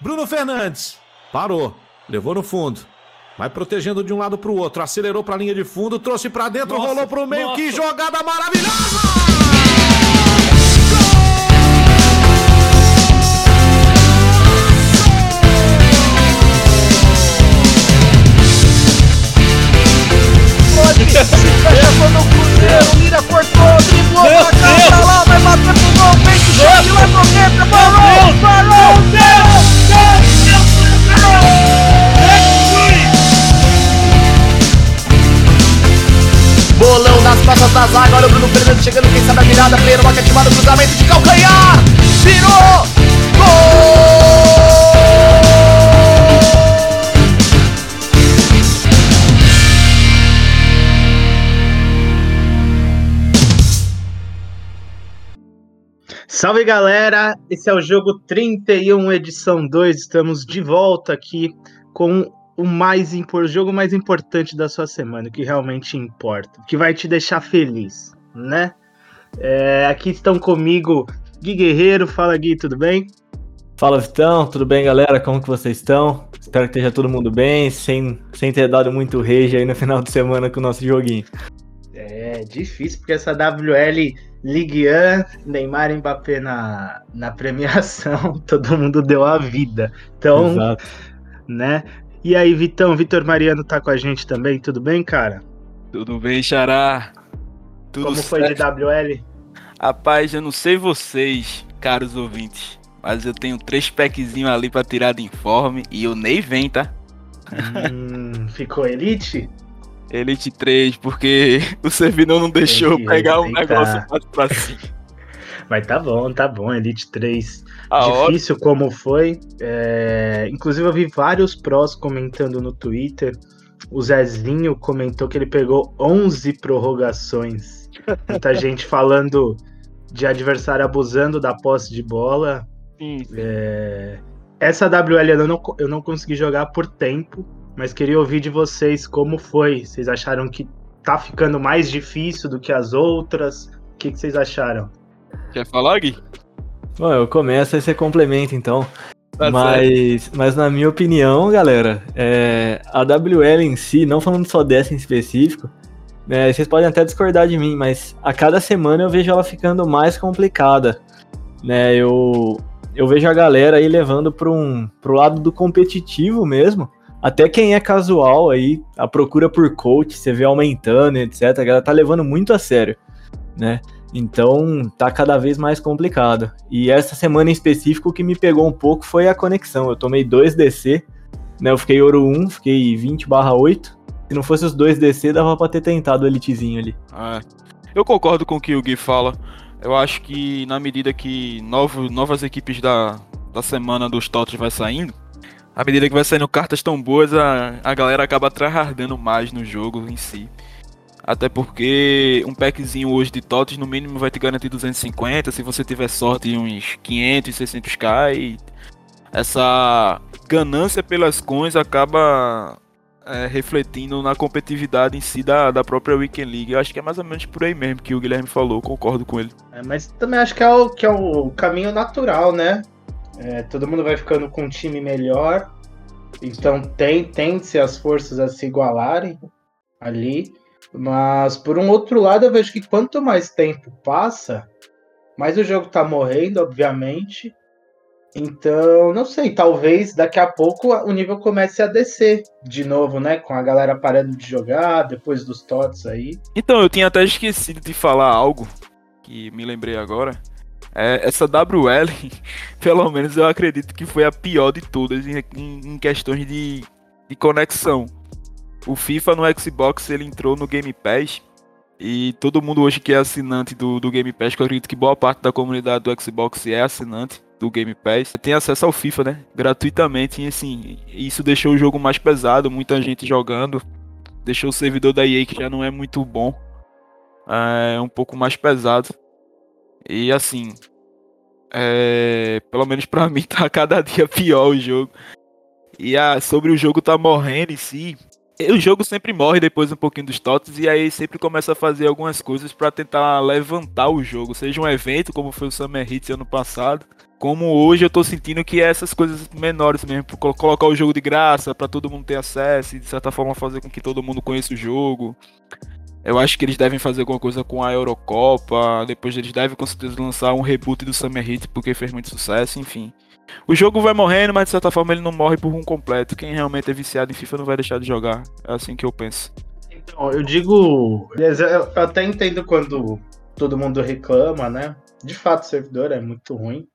Bruno Fernandes. Parou. Levou no fundo. Vai protegendo de um lado para o outro. Acelerou para a linha de fundo. Trouxe para dentro. Nossa, rolou para o meio. Nossa. Que jogada maravilhosa! Chegou no Cruzeiro, Lira cortou, driblou pra cá, pra lá, vai bater pro gol, vem que chute lá pro dentro, parou, parou, Deus, Bolão nas costas da zaga, olha o Bruno Fernandes chegando, quem sabe a virada, pleno, uma ativada, cruzamento de calcanhar, virou! Salve galera, esse é o jogo 31, edição 2. Estamos de volta aqui com o mais o jogo mais importante da sua semana, o que realmente importa, o que vai te deixar feliz, né? É, aqui estão comigo Gui Guerreiro, fala Gui, tudo bem? Fala Vitão, tudo bem galera? Como que vocês estão? Espero que esteja todo mundo bem, sem, sem ter dado muito rage aí no final de semana com o nosso joguinho. É difícil, porque essa WL Ligue 1, Neymar e Mbappé na, na premiação, todo mundo deu a vida. Então, Exato. né? E aí, Vitão, Vitor Mariano tá com a gente também, tudo bem, cara? Tudo bem, Xará? Tudo Como foi certo? de WL? Rapaz, eu não sei vocês, caros ouvintes, mas eu tenho três packzinhos ali pra tirar de informe e o Ney vem, tá? Hum, ficou Elite? Elite 3, porque o servidor não deixou pegar um negócio mais pra cima. Mas tá bom, tá bom, Elite 3. A Difícil hora... como foi. É... Inclusive, eu vi vários prós comentando no Twitter. O Zezinho comentou que ele pegou 11 prorrogações. Muita gente falando de adversário abusando da posse de bola. Sim, sim. É... Essa WL eu não, eu não consegui jogar por tempo mas queria ouvir de vocês como foi. Vocês acharam que tá ficando mais difícil do que as outras? O que, que vocês acharam? Quer falar, Gui? Bom, eu começo e você complementa então. Tá mas, mas na minha opinião, galera, é, a WL em si, não falando só dessa em específico, né, vocês podem até discordar de mim, mas a cada semana eu vejo ela ficando mais complicada. Né, eu, eu vejo a galera aí levando para um, pro lado do competitivo mesmo, até quem é casual aí, a procura por coach, você vê aumentando, etc. A galera tá levando muito a sério, né? Então tá cada vez mais complicado. E essa semana em específico o que me pegou um pouco foi a conexão. Eu tomei dois DC, né? Eu fiquei ouro 1, fiquei 20/8. Se não fosse os dois DC, dava pra ter tentado o elitezinho ali. É. Eu concordo com o que o Gui fala. Eu acho que na medida que novo, novas equipes da, da semana dos TOTS vai saindo, à medida que vai saindo cartas tão boas, a, a galera acaba tryhardando mais no jogo em si. Até porque um packzinho hoje de TOTS no mínimo vai te garantir 250, se você tiver sorte uns 500, 600k e essa ganância pelas coins acaba é, refletindo na competitividade em si da, da própria Weekend League. Eu acho que é mais ou menos por aí mesmo que o Guilherme falou, concordo com ele. É, mas também acho que é o, que é o caminho natural, né? É, todo mundo vai ficando com um time melhor. Então tem, tem-se as forças a se igualarem ali. Mas por um outro lado, eu vejo que quanto mais tempo passa, mais o jogo tá morrendo, obviamente. Então, não sei, talvez daqui a pouco o nível comece a descer de novo, né? Com a galera parando de jogar, depois dos TOTS aí. Então, eu tinha até esquecido de falar algo que me lembrei agora. É, essa WL, pelo menos eu acredito que foi a pior de todas em, em, questões de, de conexão. O FIFA no Xbox ele entrou no Game Pass e todo mundo hoje que é assinante do, do Game Pass, que eu acredito que boa parte da comunidade do Xbox é assinante do Game Pass, tem acesso ao FIFA, né? Gratuitamente. E assim, isso deixou o jogo mais pesado, muita gente jogando. Deixou o servidor da EA, que já não é muito bom, é um pouco mais pesado. E assim, é, pelo menos para mim tá cada dia pior o jogo. E a, sobre o jogo tá morrendo em si, o jogo sempre morre depois um pouquinho dos totes e aí sempre começa a fazer algumas coisas para tentar levantar o jogo, seja um evento como foi o Summer Hits ano passado, como hoje eu tô sentindo que é essas coisas menores mesmo, colocar o jogo de graça para todo mundo ter acesso e de certa forma fazer com que todo mundo conheça o jogo. Eu acho que eles devem fazer alguma coisa com a Eurocopa, depois eles devem com certeza lançar um reboot do Summer Hit porque fez muito sucesso, enfim. O jogo vai morrendo, mas de certa forma ele não morre por um completo. Quem realmente é viciado em FIFA não vai deixar de jogar. É assim que eu penso. Então, eu digo. Eu até entendo quando todo mundo reclama, né? De fato, o servidor é muito ruim.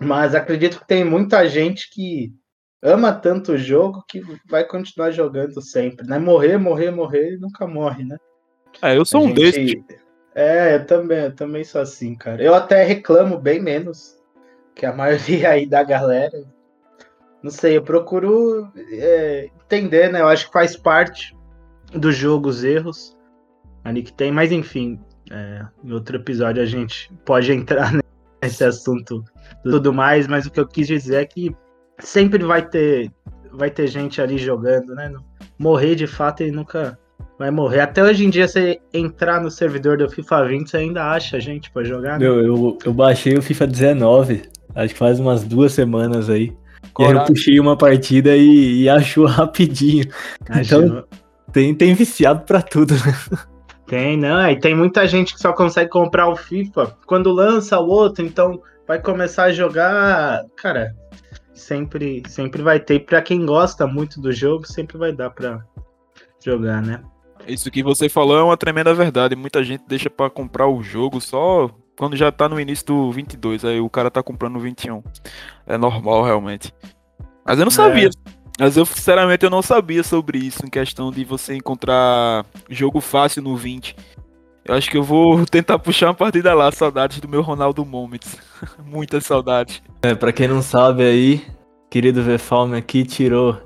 Mas acredito que tem muita gente que ama tanto o jogo que vai continuar jogando sempre, né? Morrer, morrer, morrer e nunca morre, né? É, eu sou a um gente... desses. É, eu também, eu também sou assim, cara. Eu até reclamo bem menos que a maioria aí da galera. Não sei, eu procuro é, entender, né? Eu acho que faz parte do jogo os erros ali que tem, mas enfim, é, em outro episódio a gente pode entrar nesse assunto tudo mais, mas o que eu quis dizer é que sempre vai ter vai ter gente ali jogando, né? Morrer de fato ele nunca vai morrer. Até hoje em dia, você entrar no servidor do FIFA 20, você ainda acha gente pra jogar. Né? Meu, eu, eu baixei o FIFA 19, acho que faz umas duas semanas aí. E aí eu puxei uma partida e, e achou rapidinho. Achou. Então tem, tem viciado pra tudo, né? Tem, não. E tem muita gente que só consegue comprar o FIFA quando lança o outro, então vai começar a jogar. Cara, sempre, sempre vai ter. Pra quem gosta muito do jogo, sempre vai dar pra jogar, né? Isso que você falou é uma tremenda verdade. Muita gente deixa para comprar o jogo só quando já tá no início do 22. Aí o cara tá comprando no 21. É normal, realmente. Mas eu não sabia. É. Mas eu, sinceramente, eu não sabia sobre isso, em questão de você encontrar jogo fácil no 20. Eu acho que eu vou tentar puxar uma partida lá, saudades do meu Ronaldo Moments. Muitas saudades. É, pra quem não sabe aí, querido Vefalme aqui tirou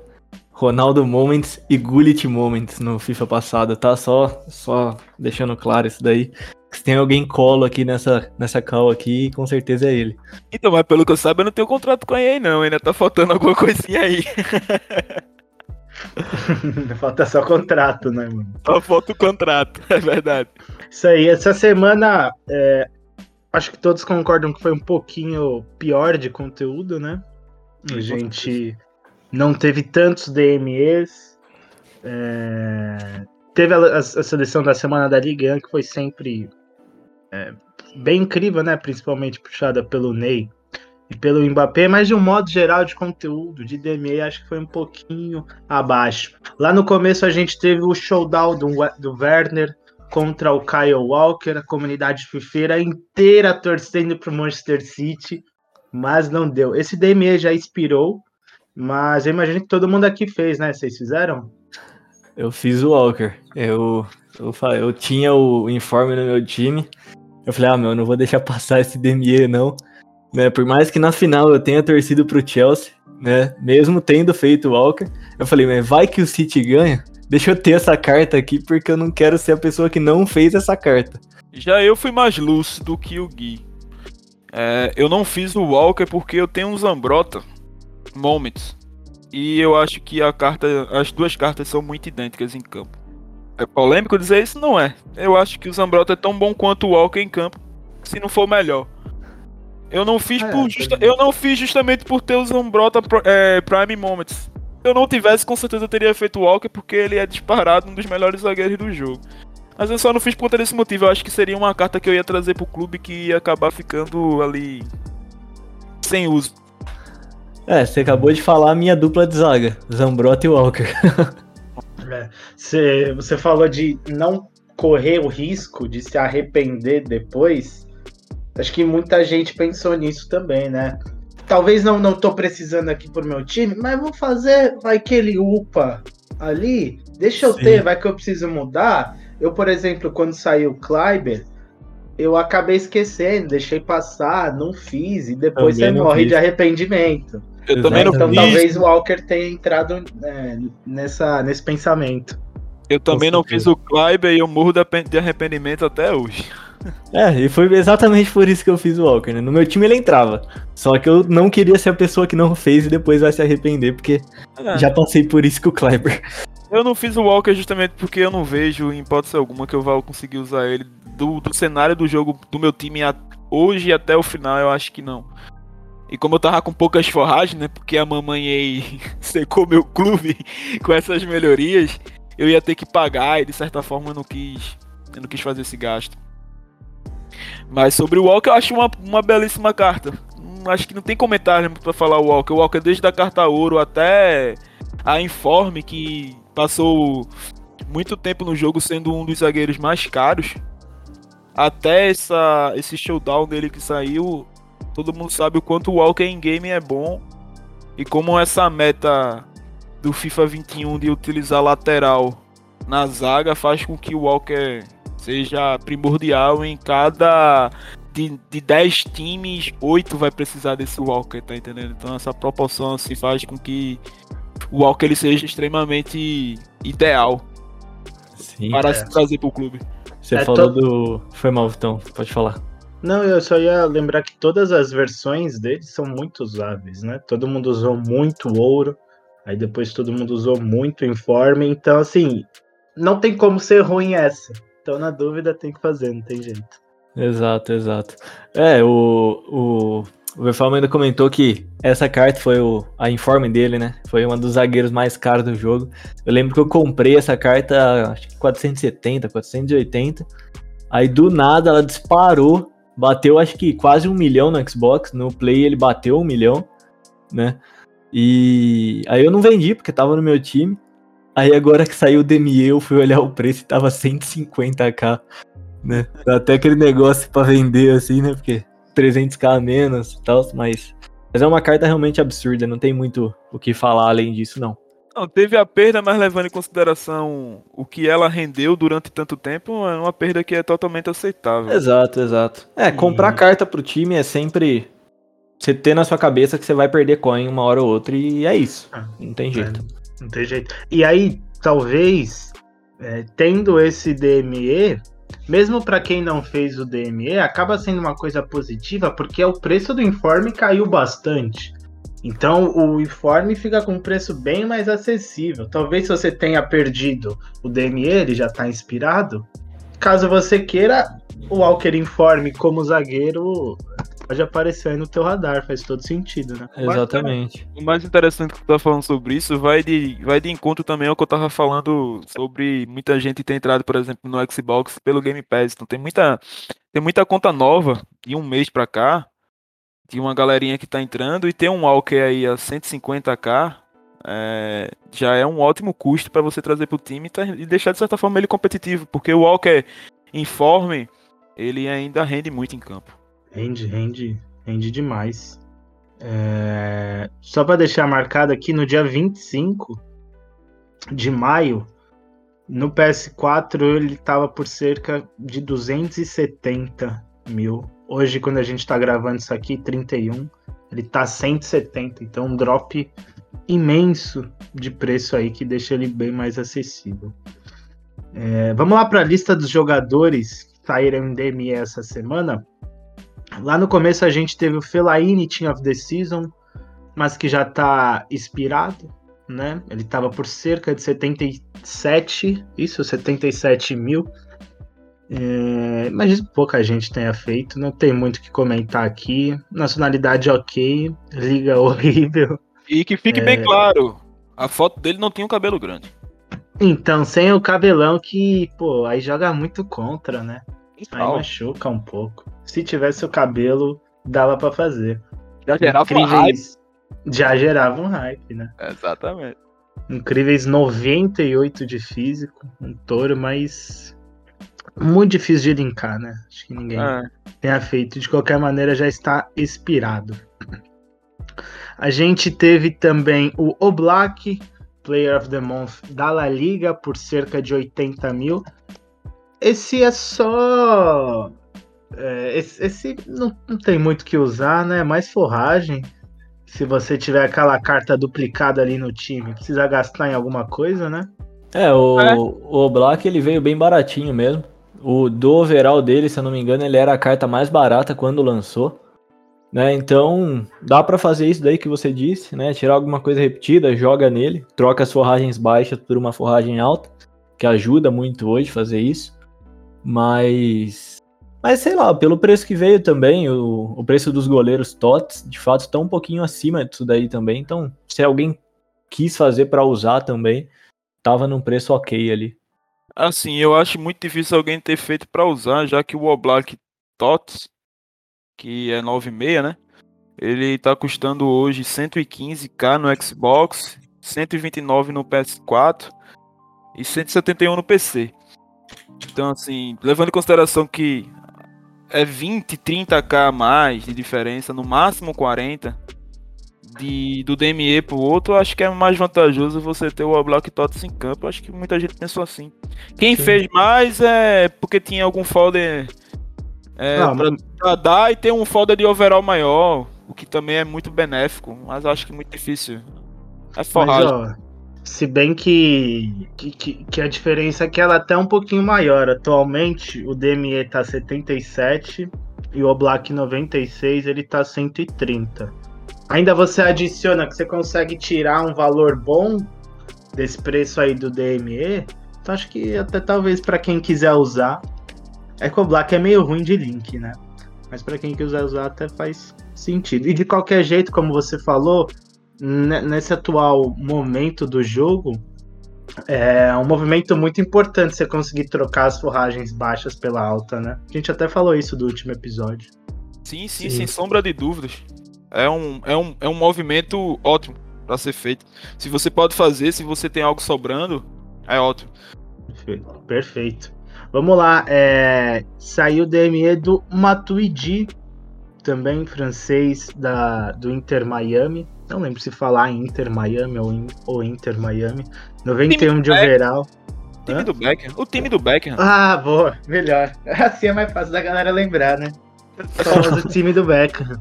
Ronaldo Moments e Gullit Moments no FIFA passado, tá? Só, só deixando claro isso daí. Se tem alguém colo aqui nessa, nessa call aqui, com certeza é ele. Então, mas pelo que eu saiba, eu não tenho contrato com a EA não, ainda tá faltando alguma coisinha aí. falta só contrato, né, mano? Só falta o contrato, é verdade. Isso aí, essa semana, é, acho que todos concordam que foi um pouquinho pior de conteúdo, né? A gente não teve tantos DMEs. É, teve a, a, a, seleção da semana da Liga que foi sempre é, bem incrível, né? Principalmente puxada pelo Ney e pelo Mbappé, mas de um modo geral de conteúdo, de DME, acho que foi um pouquinho abaixo. Lá no começo a gente teve o showdown do, do Werner contra o Kyle Walker, a comunidade fifeira inteira torcendo para o Manchester City, mas não deu. Esse DME já expirou, mas eu imagino que todo mundo aqui fez, né? Vocês fizeram? Eu fiz o Walker. Eu, eu, eu tinha o informe no meu time. Eu falei, ah, meu, não vou deixar passar esse DME, não. Né, por mais que na final eu tenha torcido pro Chelsea, né? Mesmo tendo feito o Walker, eu falei, mas vai que o City ganha? Deixa eu ter essa carta aqui, porque eu não quero ser a pessoa que não fez essa carta. Já eu fui mais lúcido que o Gui. É, eu não fiz o Walker porque eu tenho um Zambrota Moments. E eu acho que a carta, as duas cartas são muito idênticas em campo. É polêmico dizer isso? Não é. Eu acho que o Zambrota é tão bom quanto o Walker em campo, se não for melhor. Eu não fiz, é, por justa... eu não fiz justamente por ter o Zambrota é, Prime Moments. Se eu não tivesse, com certeza eu teria feito o Walker, porque ele é disparado um dos melhores zagueiros do jogo. Mas eu só não fiz por conta desse motivo. Eu acho que seria uma carta que eu ia trazer pro clube que ia acabar ficando ali sem uso. É, você acabou de falar a minha dupla de zaga, Zambrota e Walker. é, você, você falou de não correr o risco de se arrepender depois. Acho que muita gente pensou nisso também, né? Talvez não, não tô precisando aqui pro meu time, mas vou fazer, vai que ele upa ali, deixa eu Sim. ter, vai que eu preciso mudar. Eu, por exemplo, quando saiu o Kleiber, eu acabei esquecendo, deixei passar, não fiz, e depois você morre fiz. de arrependimento. Eu também não Então talvez o Walker tenha entrado é, nessa, nesse pensamento. Eu também não fiz o Kleiber e eu morro de arrependimento até hoje. É, e foi exatamente por isso que eu fiz o Walker, né? No meu time ele entrava. Só que eu não queria ser a pessoa que não fez e depois vai se arrepender, porque é. já passei por isso com o Kleiber. Eu não fiz o Walker justamente porque eu não vejo, em hipótese alguma, que eu vá conseguir usar ele do, do cenário do jogo do meu time a, hoje até o final, eu acho que não. E como eu tava com poucas forragens, né? Porque a mamãe aí secou meu clube com essas melhorias, eu ia ter que pagar e de certa forma eu não quis, eu não quis fazer esse gasto. Mas sobre o Walker eu acho uma, uma belíssima carta. Hum, acho que não tem comentário para falar o Walker. O Walker desde a carta ouro até a Informe, que passou muito tempo no jogo sendo um dos zagueiros mais caros. Até essa, esse showdown dele que saiu, todo mundo sabe o quanto o Walker em game é bom. E como essa meta do FIFA 21 de utilizar lateral na zaga faz com que o Walker seja primordial em cada de, de 10 times, 8 vai precisar desse Walker, tá entendendo? Então essa proporção se assim, faz com que o Walker ele seja extremamente ideal Sim, para é. se trazer pro clube. Você é falou to... do. Foi mal, então, pode falar. Não, eu só ia lembrar que todas as versões dele são muito usáveis, né? Todo mundo usou muito ouro, aí depois todo mundo usou muito informe, então assim, não tem como ser ruim essa. Então na dúvida tem que fazer, não tem jeito. Exato, exato. É, o, o, o Verfalma ainda comentou que essa carta foi o, a informe dele, né? Foi uma dos zagueiros mais caros do jogo. Eu lembro que eu comprei essa carta, acho que 470, 480. Aí do nada ela disparou, bateu acho que quase um milhão no Xbox. No Play ele bateu um milhão, né? E aí eu não vendi porque tava no meu time. Aí agora que saiu o DME eu fui olhar o preço e tava 150k, né? Até aquele negócio para vender assim, né? Porque 300k a menos e tal, mas, mas é uma carta realmente absurda, não tem muito o que falar além disso, não. Não, teve a perda, mas levando em consideração o que ela rendeu durante tanto tempo, é uma perda que é totalmente aceitável. Exato, exato. É, comprar carta pro time é sempre você ter na sua cabeça que você vai perder coin uma hora ou outra e é isso. Ah, não tem jeito. É, não tem jeito. E aí, talvez, é, tendo esse DME, mesmo para quem não fez o DME, acaba sendo uma coisa positiva porque o preço do informe caiu bastante. Então o informe fica com um preço bem mais acessível. Talvez se você tenha perdido o DME, ele já está inspirado. Caso você queira, o Walker Informe como zagueiro pode aparecer aí no teu radar, faz todo sentido, né? Exatamente. O mais interessante que tu tá falando sobre isso vai de, vai de encontro também ao que eu tava falando sobre muita gente ter entrado, por exemplo, no Xbox pelo Game Pass. Então tem muita, tem muita conta nova de um mês pra cá, de uma galerinha que tá entrando e tem um Walker aí a 150k. É, já é um ótimo custo para você trazer pro time tá, e deixar de certa forma ele competitivo, porque o Walker informe ele ainda rende muito em campo. Rende, rende, rende demais. É... Só para deixar marcado aqui, no dia 25 de maio, no PS4 ele estava por cerca de 270 mil. Hoje, quando a gente está gravando isso aqui, 31, ele tá 170. Então, um drop imenso de preço aí que deixa ele bem mais acessível. É... Vamos lá para a lista dos jogadores que saíram em DME essa semana. Lá no começo a gente teve o Fellaini Team of the Season, mas que já está expirado, né? Ele estava por cerca de 77, isso, 77 mil. É, mas pouca gente tenha feito, não tem muito o que comentar aqui. Nacionalidade ok, liga horrível. E que fique é... bem claro, a foto dele não tinha um cabelo grande. Então, sem o cabelão que, pô, aí joga muito contra, né? Aí machuca um pouco. Se tivesse o cabelo, dava para fazer. Já gerava Incríveis... um hype. Já gerava um hype, né? Exatamente. Incríveis 98 de físico, um touro, mas muito difícil de linkar, né? Acho que ninguém é. tenha feito. De qualquer maneira, já está expirado. A gente teve também o Oblak, Player of the Month da La Liga, por cerca de 80 mil. Esse é só. É, esse, esse não, não, tem muito que usar, né? Mais forragem. Se você tiver aquela carta duplicada ali no time, precisa gastar em alguma coisa, né? É, o, é. o Black ele veio bem baratinho mesmo. O do overall dele, se eu não me engano, ele era a carta mais barata quando lançou. Né? Então, dá para fazer isso daí que você disse, né? Tirar alguma coisa repetida, joga nele, troca as forragens baixas por uma forragem alta, que ajuda muito hoje fazer isso. Mas Mas sei lá, pelo preço que veio também, o, o preço dos goleiros TOTS, de fato, está um pouquinho acima disso daí também. Então, se alguém quis fazer para usar também, tava num preço ok ali. Assim, eu acho muito difícil alguém ter feito para usar, já que o Oblak TOTS, que é 9,6, né? Ele tá custando hoje 115k no Xbox, 129 no PS4 e 171 no PC. Então, assim, levando em consideração que é 20, 30k a mais de diferença, no máximo 40 de, do DME pro outro, acho que é mais vantajoso você ter o Oblak Tots em campo. Acho que muita gente pensou assim. Quem Sim. fez mais é porque tinha algum folder é, Não, pra, pra, dar e ter um folder de overall maior, o que também é muito benéfico, mas acho que muito difícil. É forrado. Se bem que, que, que, a diferença é que ela é até um pouquinho maior. Atualmente o DME tá 77 e o Oblak 96 ele tá 130. Ainda você adiciona que você consegue tirar um valor bom desse preço aí do DME. Então acho que até talvez para quem quiser usar. É que o Black é meio ruim de link, né? Mas para quem quiser usar até faz sentido. E de qualquer jeito, como você falou, nesse atual momento do jogo, é um movimento muito importante você conseguir trocar as forragens baixas pela alta, né? A gente até falou isso do último episódio. Sim, sim, sim. sem sombra de dúvidas. É um, é um, é um movimento ótimo para ser feito. Se você pode fazer, se você tem algo sobrando, é ótimo. Perfeito. Vamos lá, é... saiu o DME do Matuidi, também francês da, do Inter Miami. Não lembro se falar Inter Miami ou, ou Inter Miami. 91 de overall. O time Hã? do Beckham. O time do Beckham. Ah, boa. Melhor. Assim é mais fácil da galera lembrar, né? O famoso time do Beckham.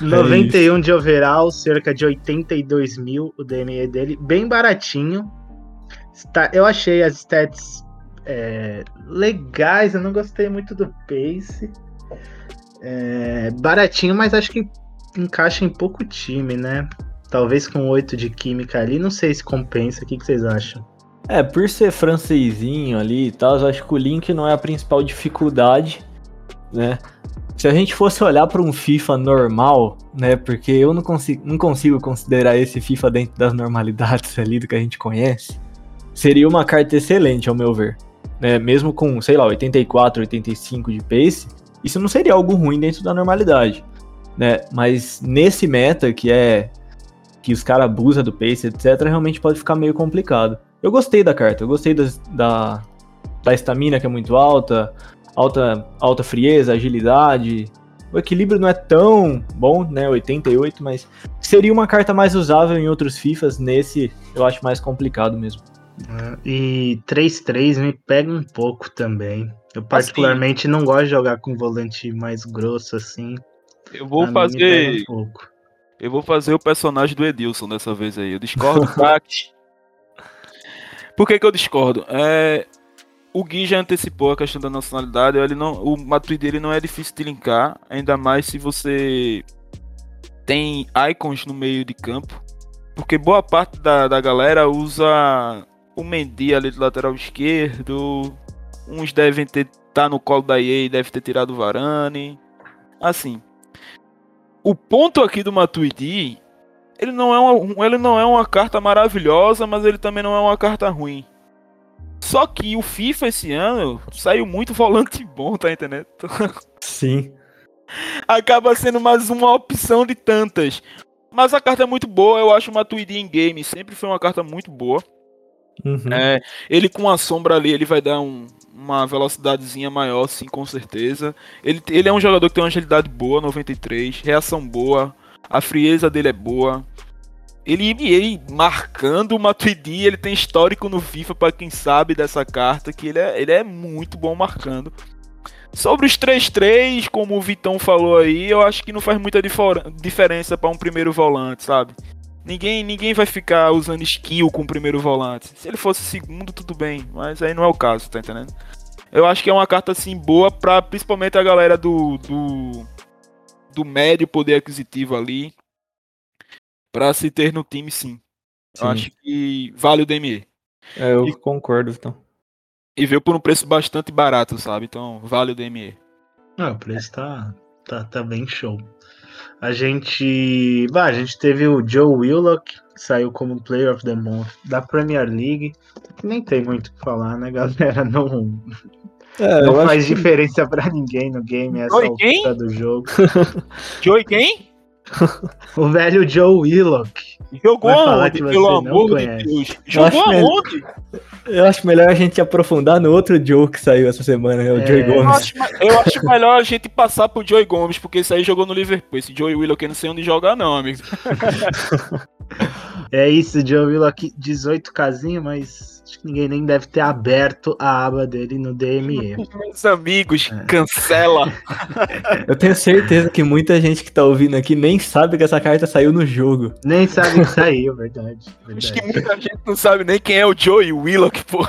91 é de overall, cerca de 82 mil o DME dele. Bem baratinho. Eu achei as stats é, legais, eu não gostei muito do pace. É, baratinho, mas acho que encaixa em pouco time, né? Talvez com 8 de química ali, não sei se compensa. O que, que vocês acham? É, por ser francesinho ali e tal, eu acho que o Link não é a principal dificuldade, né? Se a gente fosse olhar para um FIFA normal, né? Porque eu não consigo, não consigo considerar esse FIFA dentro das normalidades ali do que a gente conhece, seria uma carta excelente, ao meu ver. Né? Mesmo com, sei lá, 84, 85 de pace, isso não seria algo ruim dentro da normalidade né? Mas nesse meta que é que os caras abusam do pace, etc, realmente pode ficar meio complicado. Eu gostei da carta, eu gostei das, da da estamina que é muito alta, alta alta frieza, agilidade. O equilíbrio não é tão bom, né? 88, mas seria uma carta mais usável em outros FIFAs. Nesse, eu acho mais complicado mesmo. É, e 3-3 me pega um pouco também. Eu particularmente assim, não gosto de jogar com volante mais grosso assim. Eu vou fazer. Um eu vou fazer o personagem do Edilson dessa vez aí. Eu discordo, crack. Por que, que eu discordo? É, o Gui já antecipou a questão da nacionalidade. Ele não, o Matui dele não é difícil de linkar, ainda mais se você tem icons no meio de campo. Porque boa parte da, da galera usa o Mendy ali do lateral esquerdo. Uns devem ter tá no colo da EA, deve ter tirado o Varane. Assim, o ponto aqui do Matuidi, ele não, é uma, ele não é uma carta maravilhosa, mas ele também não é uma carta ruim. Só que o FIFA esse ano saiu muito volante bom, tá entendendo? Sim. Acaba sendo mais uma opção de tantas. Mas a carta é muito boa, eu acho o Matuidi em game sempre foi uma carta muito boa. Uhum. É, ele com a sombra ali, ele vai dar um, uma velocidadezinha maior, sim, com certeza. Ele, ele é um jogador que tem uma agilidade boa, 93, reação boa, a frieza dele é boa. Ele, ele marcando o Matuidi, ele tem histórico no FIFA, para quem sabe dessa carta, que ele é, ele é muito bom marcando. Sobre os 3-3, como o Vitão falou aí, eu acho que não faz muita diferença para um primeiro volante, sabe? Ninguém, ninguém vai ficar usando skill com o primeiro volante. Se ele fosse segundo, tudo bem, mas aí não é o caso, tá entendendo? Eu acho que é uma carta assim boa para principalmente a galera do, do do médio poder aquisitivo ali para se ter no time sim. sim. Eu acho que vale o DME. É, eu e, concordo, então. E veio por um preço bastante barato, sabe? Então vale o DME. Ah, o preço tá, tá, tá bem show. A gente. Bah, a gente teve o Joe Willock, que saiu como Player of the Month da Premier League. Nem tem muito o que falar, né, galera? Não, é, não faz diferença que... pra ninguém no game essa altura do jogo. Joe quem? o velho Joe Willock. Jogou aonde, pelo amor de Deus? Jogou aonde? Eu acho melhor a gente aprofundar no outro Joe que saiu essa semana, né? o é... Joey Gomes. Eu acho, eu acho, melhor a gente passar pro Joey Gomes, porque esse aí jogou no Liverpool. Esse Joey Willock eu não sei onde jogar, não, amigo. é isso, Joe Willock, 18 casinhas, mas Acho que ninguém nem deve ter aberto a aba dele no DME. Meus amigos, é. cancela. Eu tenho certeza que muita gente que tá ouvindo aqui nem sabe que essa carta saiu no jogo. Nem sabe que saiu, verdade. verdade. Acho que muita gente não sabe nem quem é o Joey Willock, pô.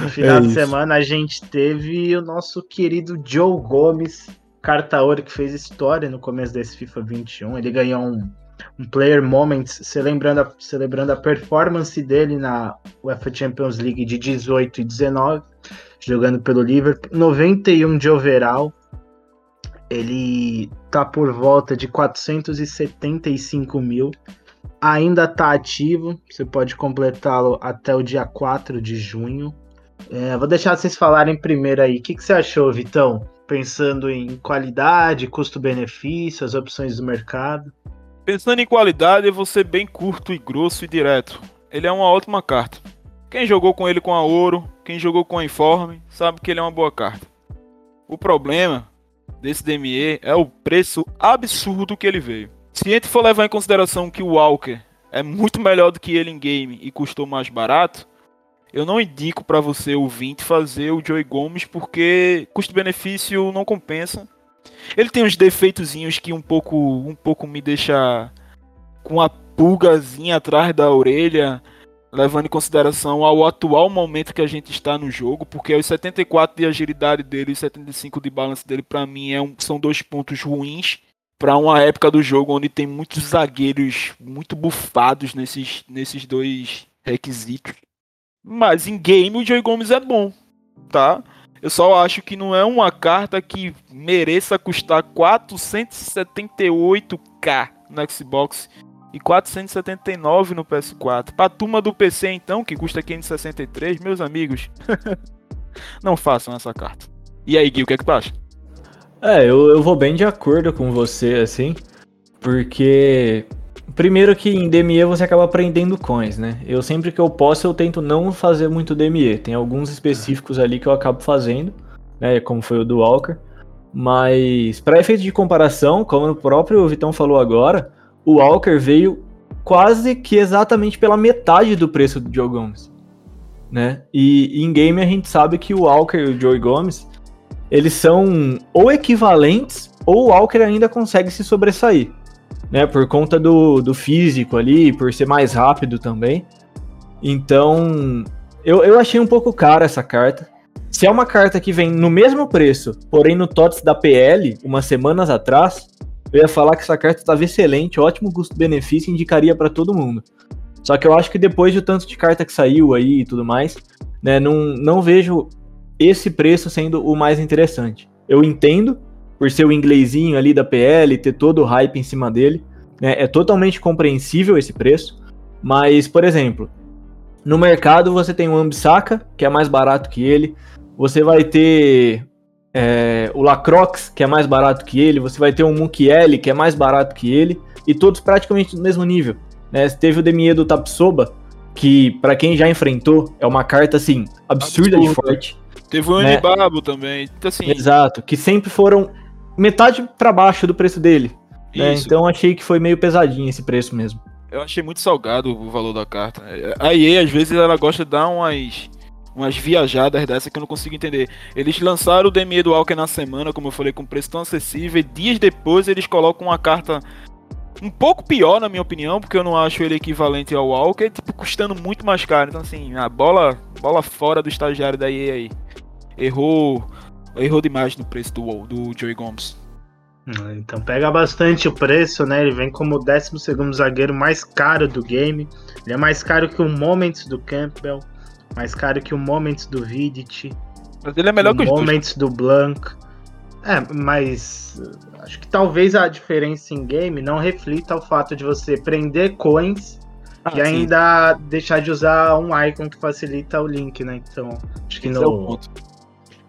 No final é de semana a gente teve o nosso querido Joe Gomes, carta ouro que fez história no começo desse FIFA 21. Ele ganhou um um Player Moments, celebrando a, celebrando a performance dele na UEFA Champions League de 18 e 19, jogando pelo Liverpool, 91 de overall. Ele tá por volta de 475 mil. Ainda tá ativo, você pode completá-lo até o dia 4 de junho. É, vou deixar vocês falarem primeiro aí. O que, que você achou, Vitão? Pensando em qualidade, custo-benefício, as opções do mercado. Pensando em qualidade, eu vou ser bem curto e grosso e direto. Ele é uma ótima carta. Quem jogou com ele com a ouro, quem jogou com a informe, sabe que ele é uma boa carta. O problema desse DME é o preço absurdo que ele veio. Se a gente for levar em consideração que o Walker é muito melhor do que ele em game e custou mais barato, eu não indico para você ouvinte fazer o Joey Gomes porque custo-benefício não compensa ele tem uns defeitozinhos que um pouco, um pouco me deixa com a pulgazinha atrás da orelha, levando em consideração ao atual momento que a gente está no jogo, porque os 74 de agilidade dele e os 75 de balance dele para mim é um, são dois pontos ruins para uma época do jogo onde tem muitos zagueiros muito bufados nesses, nesses dois requisitos. Mas em game o Joey Gomes é bom, tá? Eu só acho que não é uma carta que mereça custar 478k no Xbox e 479 no PS4. Pra turma do PC então, que custa 563, meus amigos, não façam essa carta. E aí, Gui, o que é que tu acha? É, eu, eu vou bem de acordo com você, assim, porque Primeiro que em DME você acaba aprendendo coins, né? Eu sempre que eu posso eu tento não fazer muito DME. Tem alguns específicos ali que eu acabo fazendo, né? Como foi o do Walker. Mas para efeito de comparação, como o próprio Vitão falou agora, o Walker veio quase que exatamente pela metade do preço do Joe Gomes, né? E em game a gente sabe que o Walker e o Joey Gomes eles são ou equivalentes ou o Walker ainda consegue se sobressair né? Por conta do, do físico ali, por ser mais rápido também. Então, eu, eu achei um pouco cara essa carta. Se é uma carta que vem no mesmo preço, porém no TOTS da PL, umas semanas atrás, eu ia falar que essa carta estava excelente, ótimo custo-benefício, indicaria para todo mundo. Só que eu acho que depois do tanto de carta que saiu aí e tudo mais, né, não, não vejo esse preço sendo o mais interessante. Eu entendo por ser o inglesinho ali da PL, ter todo o hype em cima dele. Né? É totalmente compreensível esse preço. Mas, por exemplo, no mercado você tem o Ambisaka, que é mais barato que ele. Você vai ter é, o Lacroix, que é mais barato que ele. Você vai ter o Mukiele, que é mais barato que ele. E todos praticamente no mesmo nível. Né? Teve o Demier do Tapsoba, que para quem já enfrentou, é uma carta assim, absurda Absurdo. de forte. Teve o né? Anibabo também. Então, assim... Exato, que sempre foram metade para baixo do preço dele. Né? Então achei que foi meio pesadinho esse preço mesmo. Eu achei muito salgado o valor da carta. A EA, às vezes, ela gosta de dar umas, umas viajadas dessa que eu não consigo entender. Eles lançaram o DME do Walker na semana, como eu falei, com preço tão acessível. E dias depois eles colocam uma carta um pouco pior, na minha opinião, porque eu não acho ele equivalente ao Walker, tipo, custando muito mais caro. Então, assim, a bola, bola fora do estagiário da EA aí. Errou errou demais no preço do, do Joey Gomes. Ah, então pega bastante o preço, né? Ele vem como o 12 zagueiro mais caro do game. Ele é mais caro que o Moments do Campbell, mais caro que o Moments do Vidit. Mas ele é melhor que o Moments do Blanc. É, mas acho que talvez a diferença em game não reflita o fato de você prender coins ah, e ainda sim. deixar de usar um icon que facilita o link, né? Então, acho que Esse no, é,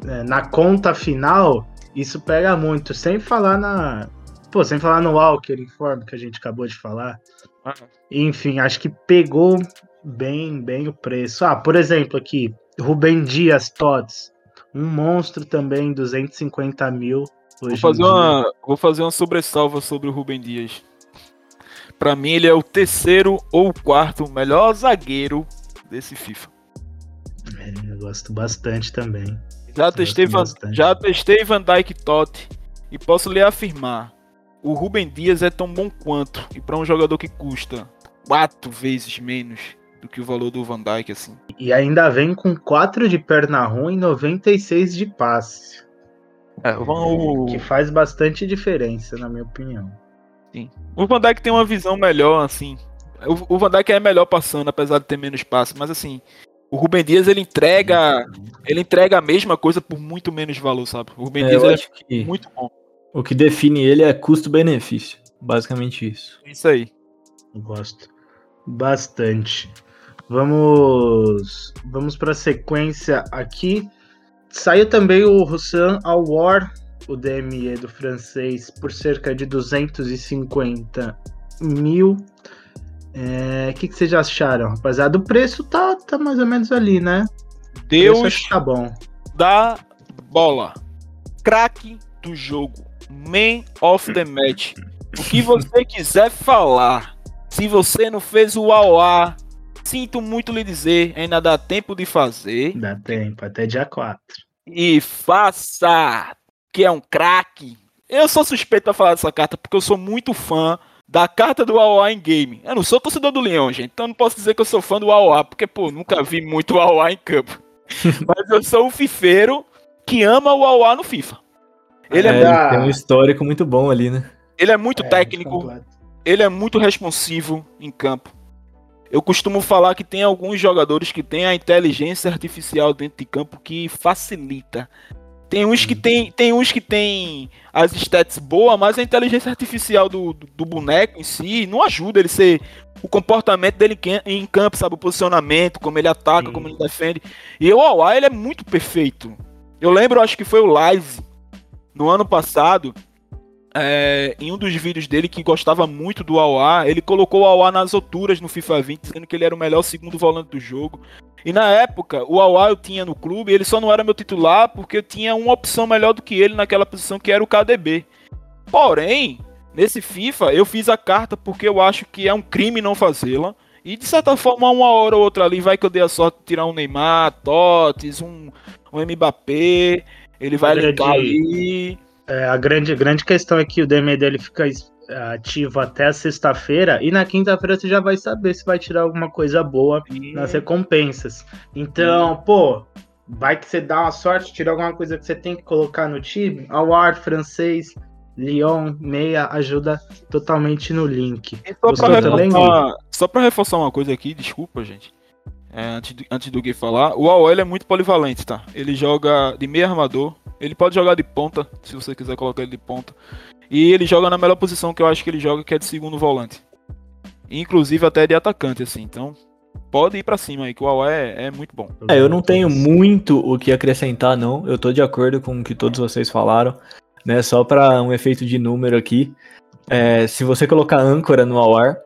na conta final, isso pega muito. Sem falar na. Pô, sem falar no Walker Inform que a gente acabou de falar. Ah. Enfim, acho que pegou bem, bem o preço. Ah, por exemplo, aqui, Rubem Dias Tots. Um monstro também, 250 mil. Vou fazer, uma, vou fazer uma sobressalva sobre o Rubem Dias. Para mim, ele é o terceiro ou quarto melhor zagueiro desse FIFA. É, eu gosto bastante também. Já testei, Van, já testei Van Dyke Totti e posso lhe afirmar: o Rubem Dias é tão bom quanto. E para um jogador que custa quatro vezes menos do que o valor do Van Dyke, assim. E ainda vem com 4 de perna ruim e 96 de passe. É, vamos... Que faz bastante diferença, na minha opinião. Sim. O Van Dyke tem uma visão melhor, assim. O, o Van Dyke é melhor passando, apesar de ter menos passe, mas assim, o Rubem Dias ele entrega, ele entrega a mesma coisa por muito menos valor, sabe? O Rubem é, Dias é muito bom. O que define ele é custo-benefício, basicamente isso. Isso aí. Gosto bastante. Vamos vamos para a sequência aqui. Saiu também o Roussan War, o DME do francês, por cerca de 250 mil. O é, que, que vocês já acharam, rapaziada? O preço tá, tá mais ou menos ali, né? Deus tá bom. da bola. Craque do jogo. Man of the match. O que você quiser falar. Se você não fez o AOA Sinto muito lhe dizer, ainda dá tempo de fazer. Dá tempo, até dia 4. E faça, que é um craque. Eu sou suspeito para falar dessa carta porque eu sou muito fã da carta do AOA em game. Eu não sou torcedor do Leão, gente, então não posso dizer que eu sou fã do AOA, porque, pô, nunca vi muito AOA em campo. Mas eu sou um fifeiro que ama o AOA no FIFA. Ele é, é da... tem um histórico muito bom ali, né? Ele é muito é, técnico, ele é muito responsivo em campo. Eu costumo falar que tem alguns jogadores que têm a inteligência artificial dentro de campo que facilita. Tem uns que tem, tem uns que tem as stats boas, mas a inteligência artificial do, do, do, boneco em si não ajuda ele ser o comportamento dele em campo, sabe, o posicionamento, como ele ataca, Sim. como ele defende. E o Awai, ele é muito perfeito. Eu lembro, acho que foi o Live no ano passado, é, em um dos vídeos dele que gostava muito do Aua, ele colocou o Aua nas alturas no FIFA 20, dizendo que ele era o melhor segundo volante do jogo. E na época, o Aua eu tinha no clube, ele só não era meu titular porque eu tinha uma opção melhor do que ele naquela posição que era o KDB. Porém, nesse FIFA eu fiz a carta porque eu acho que é um crime não fazê-la. E de certa forma, uma hora ou outra ali vai que eu dei a sorte de tirar um Neymar, Totes, um, um Mbappé, ele vai ligar ali. É, a grande, grande questão é que o DM dele fica ativo até sexta-feira e na quinta-feira você já vai saber se vai tirar alguma coisa boa nas recompensas. Então, pô, vai que você dá uma sorte, tirar alguma coisa que você tem que colocar no time. Award francês, Lyon, meia, ajuda totalmente no link. só pra, reforçar, só reforçar uma coisa aqui, desculpa, gente. É, antes, antes do Gui falar, o AOL é muito polivalente, tá? Ele joga de meio armador, ele pode jogar de ponta, se você quiser colocar ele de ponta. E ele joga na melhor posição que eu acho que ele joga, que é de segundo volante. Inclusive até de atacante, assim. Então, pode ir para cima aí, que o AOE é, é, muito bom. É, eu não tenho muito o que acrescentar, não. Eu tô de acordo com o que todos vocês falaram. Né? Só para um efeito de número aqui. É, se você colocar âncora no AWAR,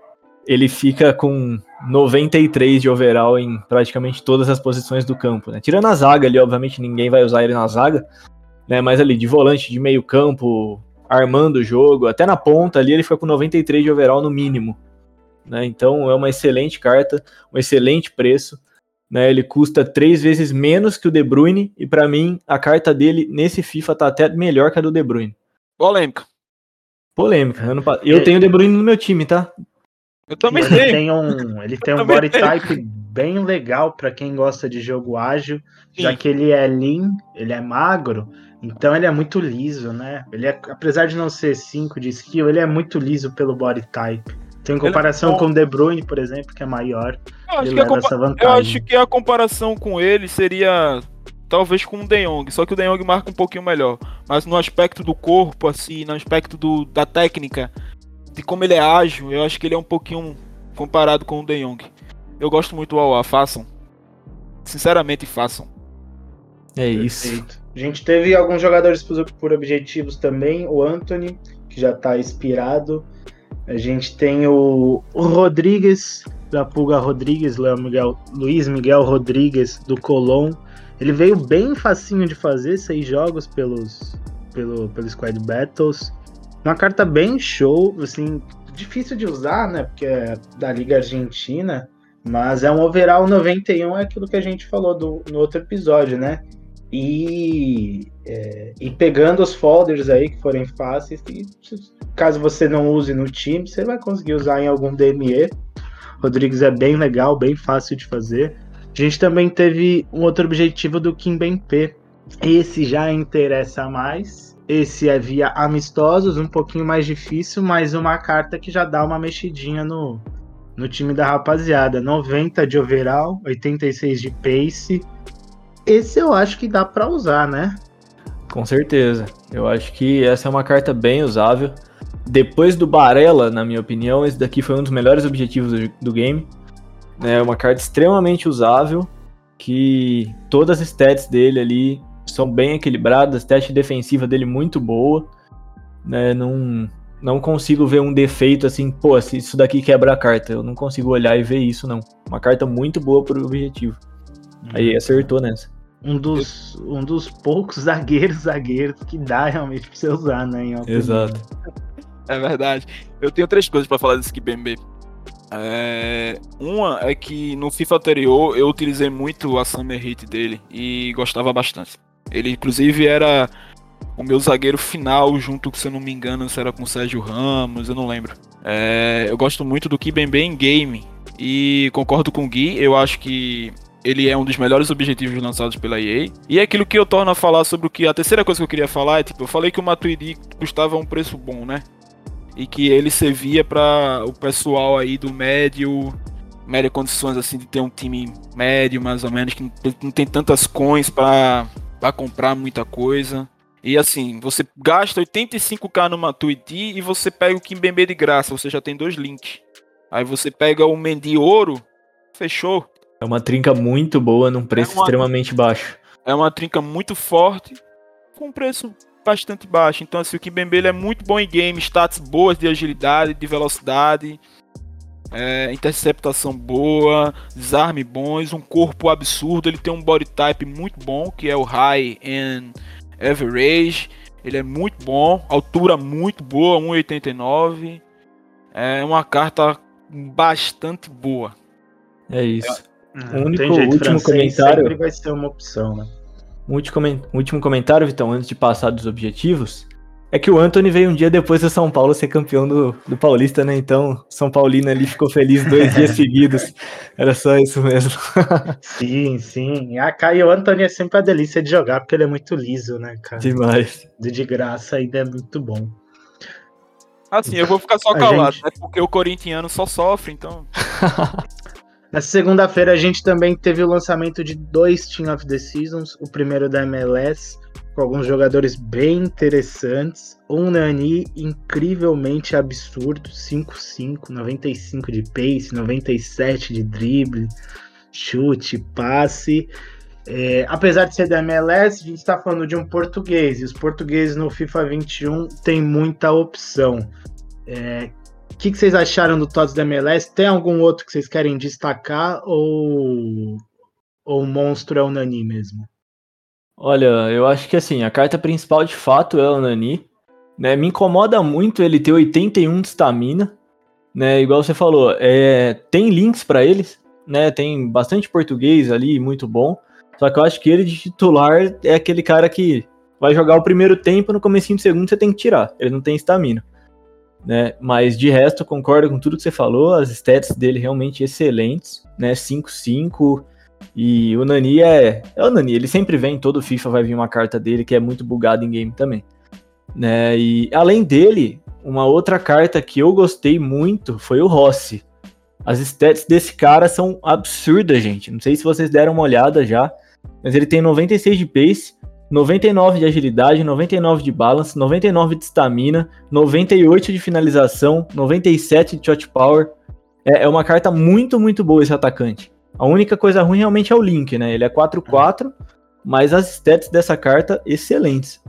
ele fica com 93 de overall em praticamente todas as posições do campo. Né? Tirando a zaga ali, obviamente ninguém vai usar ele na zaga, né? Mas ali de volante, de meio campo, armando o jogo, até na ponta ali ele fica com 93 de overall no mínimo. Né? Então é uma excelente carta, um excelente preço. Né? Ele custa três vezes menos que o De Bruyne e para mim a carta dele nesse FIFA tá até melhor que a do De Bruyne. Polêmica. Polêmica. Eu, não... eu é. tenho o De Bruyne no meu time, tá? Eu também ele tenho. Tem um, ele tem um body tenho. type bem legal para quem gosta de jogo ágil, Sim. já que ele é lean, ele é magro, então ele é muito liso, né? Ele é, apesar de não ser 5 de skill, ele é muito liso pelo body type. Tem comparação é com o De Bruyne, por exemplo, que é maior. Eu acho, que a, eu acho que a comparação com ele seria talvez com o De Jong, só que o De Jong marca um pouquinho melhor. Mas no aspecto do corpo, assim, no aspecto do, da técnica, de como ele é ágil, eu acho que ele é um pouquinho comparado com o De Jong. Eu gosto muito do Aua, façam. Sinceramente, façam. É isso. Perfeito. A gente teve alguns jogadores por objetivos também. O Anthony, que já tá inspirado. A gente tem o, o Rodrigues, da Pulga Rodrigues, Miguel, Luiz Miguel Rodrigues, do Colón. Ele veio bem facinho de fazer, seis jogos pelos, pelo, pelo Squad Battles. Uma carta bem show, assim, difícil de usar, né? Porque é da Liga Argentina. Mas é um overall 91, é aquilo que a gente falou do, no outro episódio, né? E, é, e pegando os folders aí que forem fáceis, e, caso você não use no time, você vai conseguir usar em algum DME. Rodrigues é bem legal, bem fácil de fazer. A gente também teve um outro objetivo do Kim P. Esse já interessa mais. Esse é via amistosos, um pouquinho mais difícil, mas uma carta que já dá uma mexidinha no, no time da rapaziada. 90 de overall, 86 de pace. Esse eu acho que dá para usar, né? Com certeza. Eu acho que essa é uma carta bem usável. Depois do Barella, na minha opinião, esse daqui foi um dos melhores objetivos do, do game. É uma carta extremamente usável, que todas as stats dele ali são bem equilibradas, teste defensiva dele muito boa. Né? Não, não consigo ver um defeito assim, pô, isso daqui quebra a carta. Eu não consigo olhar e ver isso, não. Uma carta muito boa pro objetivo. Aí uhum. acertou nessa. Um dos, um dos poucos zagueiros, zagueiros que dá realmente pra você usar, né? Exato. É verdade. Eu tenho três coisas para falar desse Kibembe. É, uma é que no FIFA anterior eu utilizei muito a Summer Hit dele e gostava bastante. Ele inclusive era o meu zagueiro final, junto, se eu não me engano, se era com o Sérgio Ramos, eu não lembro. É, eu gosto muito do Kibembe em game e concordo com o Gui, eu acho que ele é um dos melhores objetivos lançados pela EA. E é aquilo que eu torno a falar sobre o que. A terceira coisa que eu queria falar é, tipo, eu falei que o Matuidi custava um preço bom, né? e que ele servia para o pessoal aí do médio, média condições assim de ter um time médio mais ou menos que não tem tantas coins para comprar muita coisa. E assim, você gasta 85k no Matuidi e você pega o Kimbembe de graça, você já tem dois links. Aí você pega o Mendy Ouro, fechou. É uma trinca muito boa num preço é uma, extremamente baixo. É uma trinca muito forte com preço bastante baixo. Então, assim, o Kimbembe é muito bom em game, stats boas de agilidade, de velocidade, é, interceptação boa, desarme bons, um corpo absurdo. Ele tem um body type muito bom, que é o High and Average. Ele é muito bom, altura muito boa, 1,89. É uma carta bastante boa. É isso. É, o único último comentário vai ser uma opção, né? Um último comentário, Vitão, antes de passar dos objetivos, é que o Anthony veio um dia depois do São Paulo ser campeão do, do Paulista, né? Então, São Paulino ali ficou feliz dois dias seguidos. Era só isso mesmo. sim, sim. A Caio o Anthony é sempre a delícia de jogar, porque ele é muito liso, né, cara? Demais. De, de graça ainda é muito bom. Assim, eu vou ficar só calado, gente... né? Porque o corintiano só sofre, então. Nessa segunda-feira a gente também teve o lançamento de dois Team of the Seasons, o primeiro da MLS, com alguns jogadores bem interessantes. Um Nani incrivelmente absurdo, 5-5, 95 de pace, 97 de drible, chute, passe. É, apesar de ser da MLS, a gente está falando de um português, e os portugueses no FIFA 21 têm muita opção. É, que, que vocês acharam do TOTS da MLS? Tem algum outro que vocês querem destacar ou, ou o monstro é o Nani mesmo? Olha, eu acho que assim, a carta principal de fato é o Nani. Né? Me incomoda muito ele ter 81 de stamina. Né? Igual você falou, é, tem links para eles, né? Tem bastante português ali, muito bom. Só que eu acho que ele de titular é aquele cara que vai jogar o primeiro tempo, no começo do segundo você tem que tirar. Ele não tem estamina né? Mas de resto, concordo com tudo que você falou, as stats dele realmente excelentes, né? 5-5. E o Nani é. É o Nani, ele sempre vem, todo FIFA vai vir uma carta dele que é muito bugado em game também. Né? E além dele, uma outra carta que eu gostei muito foi o Rossi. As stats desse cara são absurdas, gente. Não sei se vocês deram uma olhada já, mas ele tem 96 de pace, 99 de agilidade, 99 de balance, 99 de stamina, 98 de finalização, 97 de shot power. É, é uma carta muito, muito boa esse atacante. A única coisa ruim realmente é o Link, né? Ele é 4-4, mas as stats dessa carta excelentes.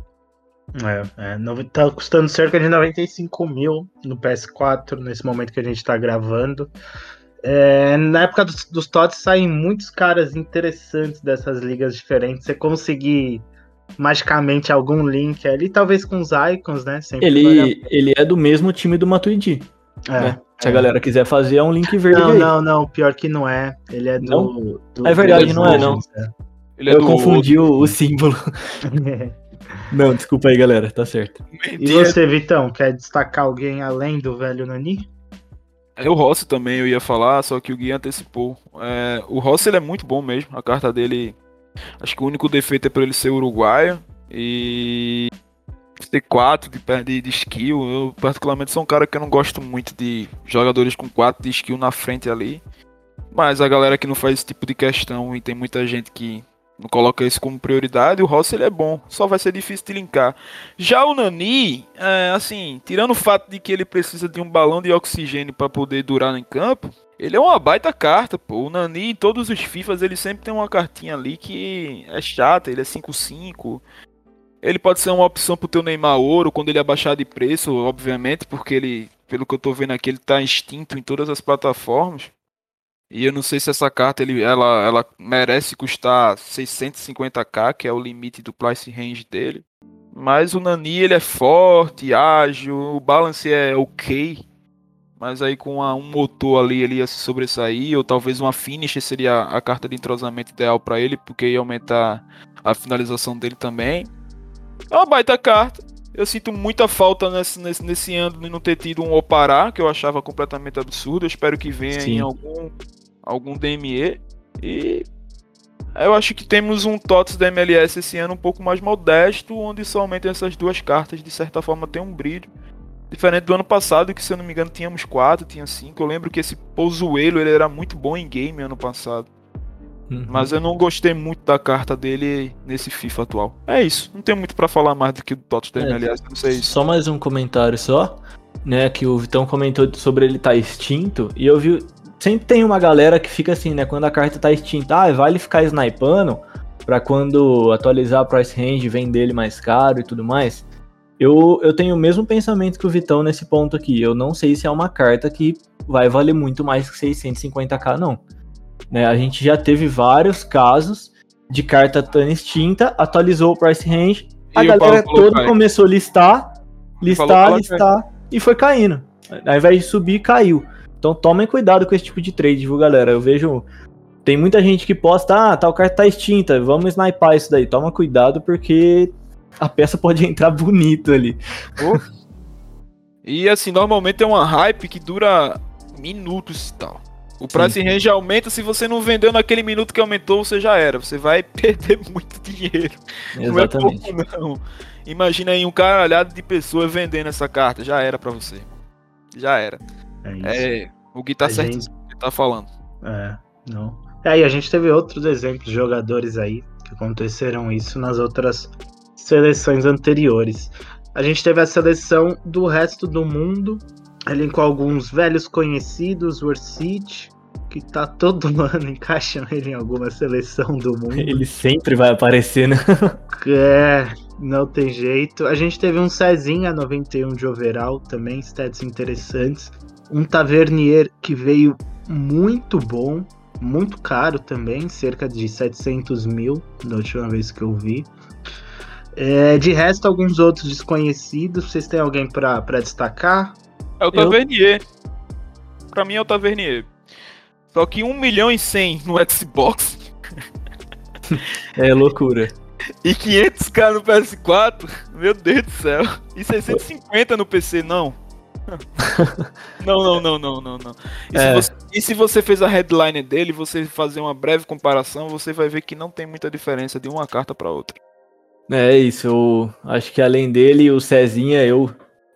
É, é, tá custando cerca de 95 mil no PS4, nesse momento que a gente tá gravando. É, na época dos, dos TOTS saem muitos caras interessantes dessas ligas diferentes. Você conseguir magicamente algum link ali, talvez com os icons, né? Sempre ele, ele é do mesmo time do Matuidi. É, né? Se a galera quiser fazer, é um link verde. Não, aí. não, não. Pior que não é. Ele é do. do é verdade, não é, não. É. Eu confundi o, o, símbolo. não, desculpa aí, galera. Tá certo. E você, Vitão, quer destacar alguém além do velho Nani? É o Rossi também, eu ia falar, só que o Gui antecipou. É, o Rossi ele é muito bom mesmo. A carta dele. Acho que o único defeito é para ele ser uruguaio. E ter 4 de, de, de skill. Eu, particularmente, sou um cara que eu não gosto muito de jogadores com 4 de skill na frente ali. Mas a galera que não faz esse tipo de questão e tem muita gente que não coloca isso como prioridade, o Ross ele é bom, só vai ser difícil de linkar. Já o Nani, é, assim, tirando o fato de que ele precisa de um balão de oxigênio para poder durar em campo, ele é uma baita carta, pô. O Nani, em todos os FIFAs, ele sempre tem uma cartinha ali que é chata, ele é 5-5. Ele pode ser uma opção pro teu Neymar Ouro quando ele abaixar de preço, obviamente, porque ele, pelo que eu tô vendo aqui, ele tá extinto em todas as plataformas. E eu não sei se essa carta ele, ela, ela merece custar 650k, que é o limite do price range dele. Mas o Nani ele é forte, ágil, o balance é ok. Mas aí com um motor ali ele ia se sobressair, ou talvez uma finish seria a carta de entrosamento ideal para ele, porque ia aumentar a finalização dele também. É uma baita carta. Eu sinto muita falta nesse, nesse, nesse ano de não ter tido um Opará, que eu achava completamente absurdo. Eu espero que venha Sim. em algum, algum DME. E eu acho que temos um TOTS da MLS esse ano um pouco mais modesto, onde somente essas duas cartas, de certa forma, tem um brilho. Diferente do ano passado, que se eu não me engano tínhamos quatro, tinha cinco. Eu lembro que esse Pozuelo ele era muito bom em game ano passado. Uhum. Mas eu não gostei muito da carta dele nesse FIFA atual. É isso. Não tem muito para falar mais do que do Tottenham, é, aliás, não sei isso. Só mais um comentário só, né, que o Vitão comentou sobre ele estar tá extinto, e eu vi sempre tem uma galera que fica assim, né, quando a carta tá extinta, ah, vale ficar snipando para quando atualizar a price range vender ele mais caro e tudo mais. Eu, eu tenho o mesmo pensamento que o Vitão nesse ponto aqui. Eu não sei se é uma carta que vai valer muito mais que 650k, não. Né? A gente já teve vários casos de carta tão extinta, atualizou o price range, a galera toda começou a listar, listar, listar e foi caindo. Ao invés de subir, caiu. Então tomem cuidado com esse tipo de trade, viu, galera? Eu vejo. Tem muita gente que posta, ah, tal carta tá extinta, vamos sniper isso daí. Toma cuidado porque a peça pode entrar bonito ali. Oh. E assim, normalmente é uma hype que dura minutos e tal. O price range aumenta, se você não vendeu naquele minuto que aumentou, você já era. Você vai perder muito dinheiro. Exatamente. Não é pouco, não. Imagina aí um caralhado de pessoas vendendo essa carta. Já era para você. Já era. É, isso. é o Gui tá a certo gente... que tá falando. É, não. É, e a gente teve outros exemplos de jogadores aí que aconteceram isso nas outras seleções anteriores. A gente teve a seleção do resto do mundo Elenco alguns velhos conhecidos, o Orsic, que tá todo ano encaixam ele em alguma seleção do mundo. Ele sempre vai aparecer, né? É, não tem jeito. A gente teve um Cezinha 91 de overall também, stats interessantes. Um Tavernier que veio muito bom, muito caro também, cerca de 700 mil na última vez que eu vi. É, de resto, alguns outros desconhecidos. Vocês têm alguém para destacar? É o Tavernier. Eu... Pra mim é o Tavernier. Só que 1 milhão e 100 no Xbox. é loucura. E 500k no PS4? Meu Deus do céu. E 650 no PC, não. não, não, não, não, não, não. E, é. se você, e se você fez a headline dele, você fazer uma breve comparação, você vai ver que não tem muita diferença de uma carta para outra. É isso, eu acho que além dele, o Cezinha, eu,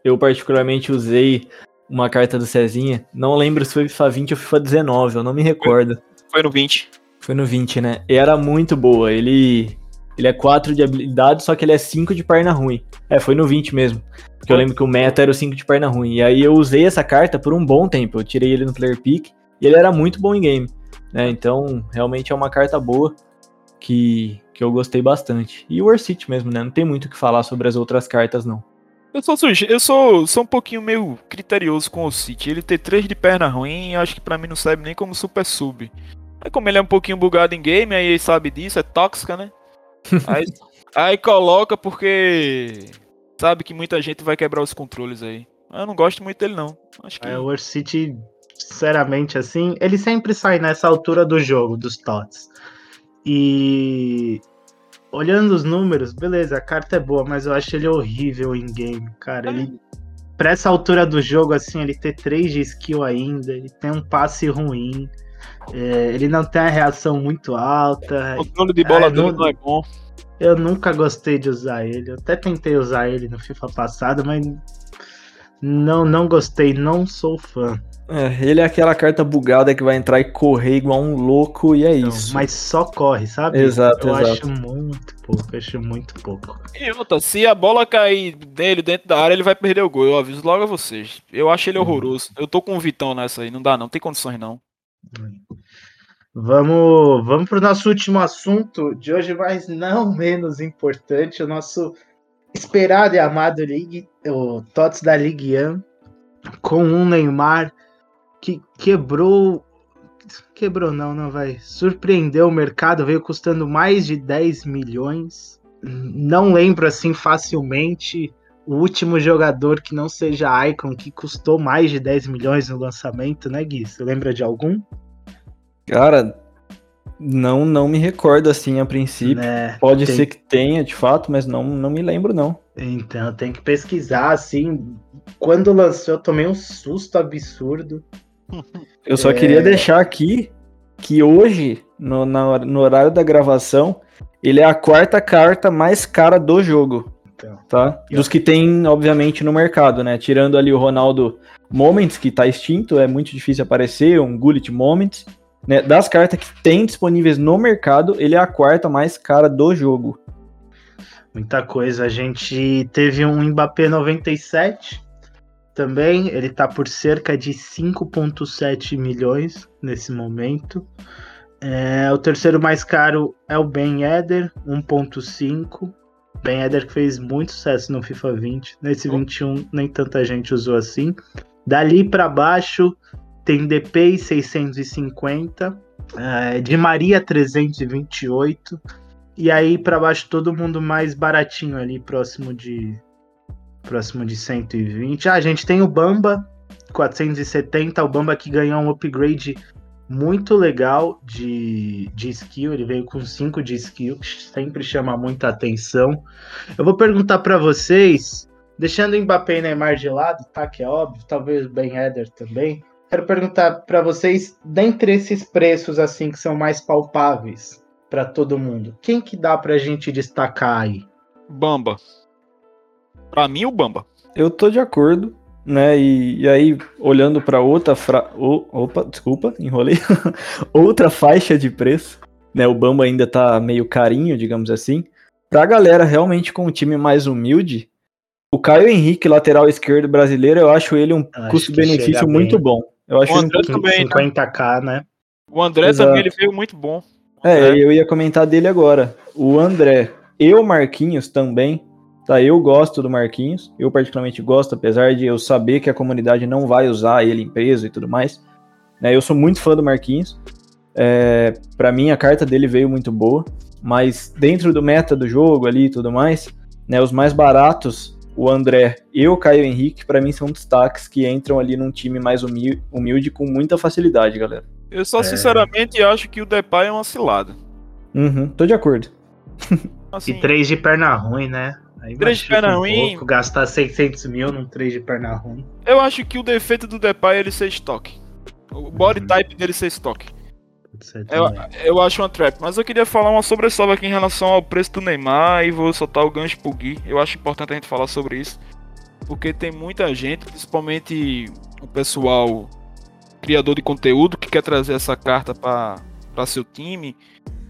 eu particularmente usei uma carta do Cezinha. Não lembro se foi FIFA 20 ou FIFA 19, eu não me recordo. Foi no 20. Foi no 20, né? E era muito boa. Ele ele é 4 de habilidade, só que ele é 5 de perna ruim. É, foi no 20 mesmo. Porque eu lembro que o meta era o 5 de perna ruim. E aí eu usei essa carta por um bom tempo. Eu tirei ele no player pick e ele era muito bom em game. Né? Então, realmente é uma carta boa que, que eu gostei bastante. E o Orsit mesmo, né? Não tem muito o que falar sobre as outras cartas, não. Eu sou eu sou, sou um pouquinho meio criterioso com o City. Ele ter 3 de perna ruim, acho que para mim não serve nem como super sub. Aí como ele é um pouquinho bugado em game, aí ele sabe disso, é tóxica, né? Aí, aí coloca porque sabe que muita gente vai quebrar os controles aí. Eu não gosto muito dele, não. Acho que... É, o City, sinceramente, assim, ele sempre sai nessa altura do jogo, dos TOTS. E olhando os números, beleza, a carta é boa, mas eu acho ele horrível em game, cara. Ele, pra essa altura do jogo, assim, ele ter 3 de skill ainda, ele tem um passe ruim. É, ele não tem a reação muito alta. O controle de bola é, dele não, não é bom. Eu nunca gostei de usar ele. Eu até tentei usar ele no FIFA passado, mas não, não gostei, não sou fã. É, ele é aquela carta bugada que vai entrar e correr igual um louco e é então, isso. Mas só corre, sabe? Exato, eu exato. acho muito pouco, acho muito pouco. E outra, se a bola cair dele dentro da área, ele vai perder o gol. Eu aviso logo a vocês. Eu acho ele uhum. horroroso. Eu tô com o Vitão nessa aí, não dá não, tem condições não. Vamos, vamos para o nosso último assunto de hoje, mas não menos importante, o nosso esperado e amado League, o TOTS da Ligue 1, com um Neymar que quebrou. Quebrou, não, não vai. Surpreendeu o mercado, veio custando mais de 10 milhões. Não lembro assim facilmente o último jogador que não seja Icon que custou mais de 10 milhões no lançamento, né, Gui? Você lembra de algum? Cara, não não me recordo assim a princípio. Né, Pode tem... ser que tenha, de fato, mas não, não me lembro, não. Então, tem que pesquisar, assim. Quando lançou, eu tomei um susto absurdo. Eu só é... queria deixar aqui que hoje, no, na, no horário da gravação, ele é a quarta carta mais cara do jogo. Então, tá? Dos que tem, obviamente, no mercado, né? Tirando ali o Ronaldo Moments, que tá extinto, é muito difícil aparecer, um Gullit Moments. Né? Das cartas que tem disponíveis no mercado, ele é a quarta mais cara do jogo. Muita coisa. A gente teve um Mbappé 97 também. Ele tá por cerca de 5,7 milhões nesse momento. É, o terceiro mais caro é o Ben Eder, 1,5. Ben Eder que fez muito sucesso no FIFA 20. Nesse 21, nem tanta gente usou assim. Dali para baixo, tem DP 650, é, de Maria 328, e aí para baixo todo mundo mais baratinho ali, próximo de próximo de 120. Ah, a gente tem o Bamba 470, o Bamba que ganhou um upgrade muito legal de, de skill, ele veio com 5 de skill, que sempre chama muita atenção. Eu vou perguntar para vocês, deixando o Mbappé e Neymar de lado, tá, que é óbvio, talvez o Ben Eder também, quero perguntar para vocês, dentre esses preços assim que são mais palpáveis para todo mundo, quem que dá pra gente destacar aí? Bamba. Para mim o Bamba. Eu tô de acordo, né? E, e aí olhando para outra fra... O, opa, desculpa, enrolei. outra faixa de preço, né? O Bamba ainda tá meio carinho, digamos assim. Pra galera realmente com um time mais humilde, o Caio Henrique, lateral esquerdo brasileiro, eu acho ele um custo-benefício muito bom. Eu acho o André um também, 50k, né? O André Exato. também ele veio muito bom. É, eu ia comentar dele agora. O André e o Marquinhos também. Tá, eu gosto do Marquinhos. Eu particularmente gosto, apesar de eu saber que a comunidade não vai usar ele em peso e tudo mais. Né, eu sou muito fã do Marquinhos. É, para mim a carta dele veio muito boa, mas dentro do meta do jogo ali e tudo mais, né, os mais baratos o André e o Caio Henrique, para mim, são destaques que entram ali num time mais humilde, humilde com muita facilidade, galera. Eu só, é... sinceramente, acho que o Depay é uma cilada. Uhum, tô de acordo. Assim, e três de perna ruim, né? Aí três de perna um ruim. Pouco, gastar 600 mil num três de perna ruim. Eu acho que o defeito do Depay é ele ser estoque. O body uhum. type dele ser estoque. Eu, eu acho uma trap, mas eu queria falar uma sobressalva aqui em relação ao preço do Neymar e vou soltar o gancho pro Gui. Eu acho importante a gente falar sobre isso, porque tem muita gente, principalmente o pessoal criador de conteúdo que quer trazer essa carta para seu time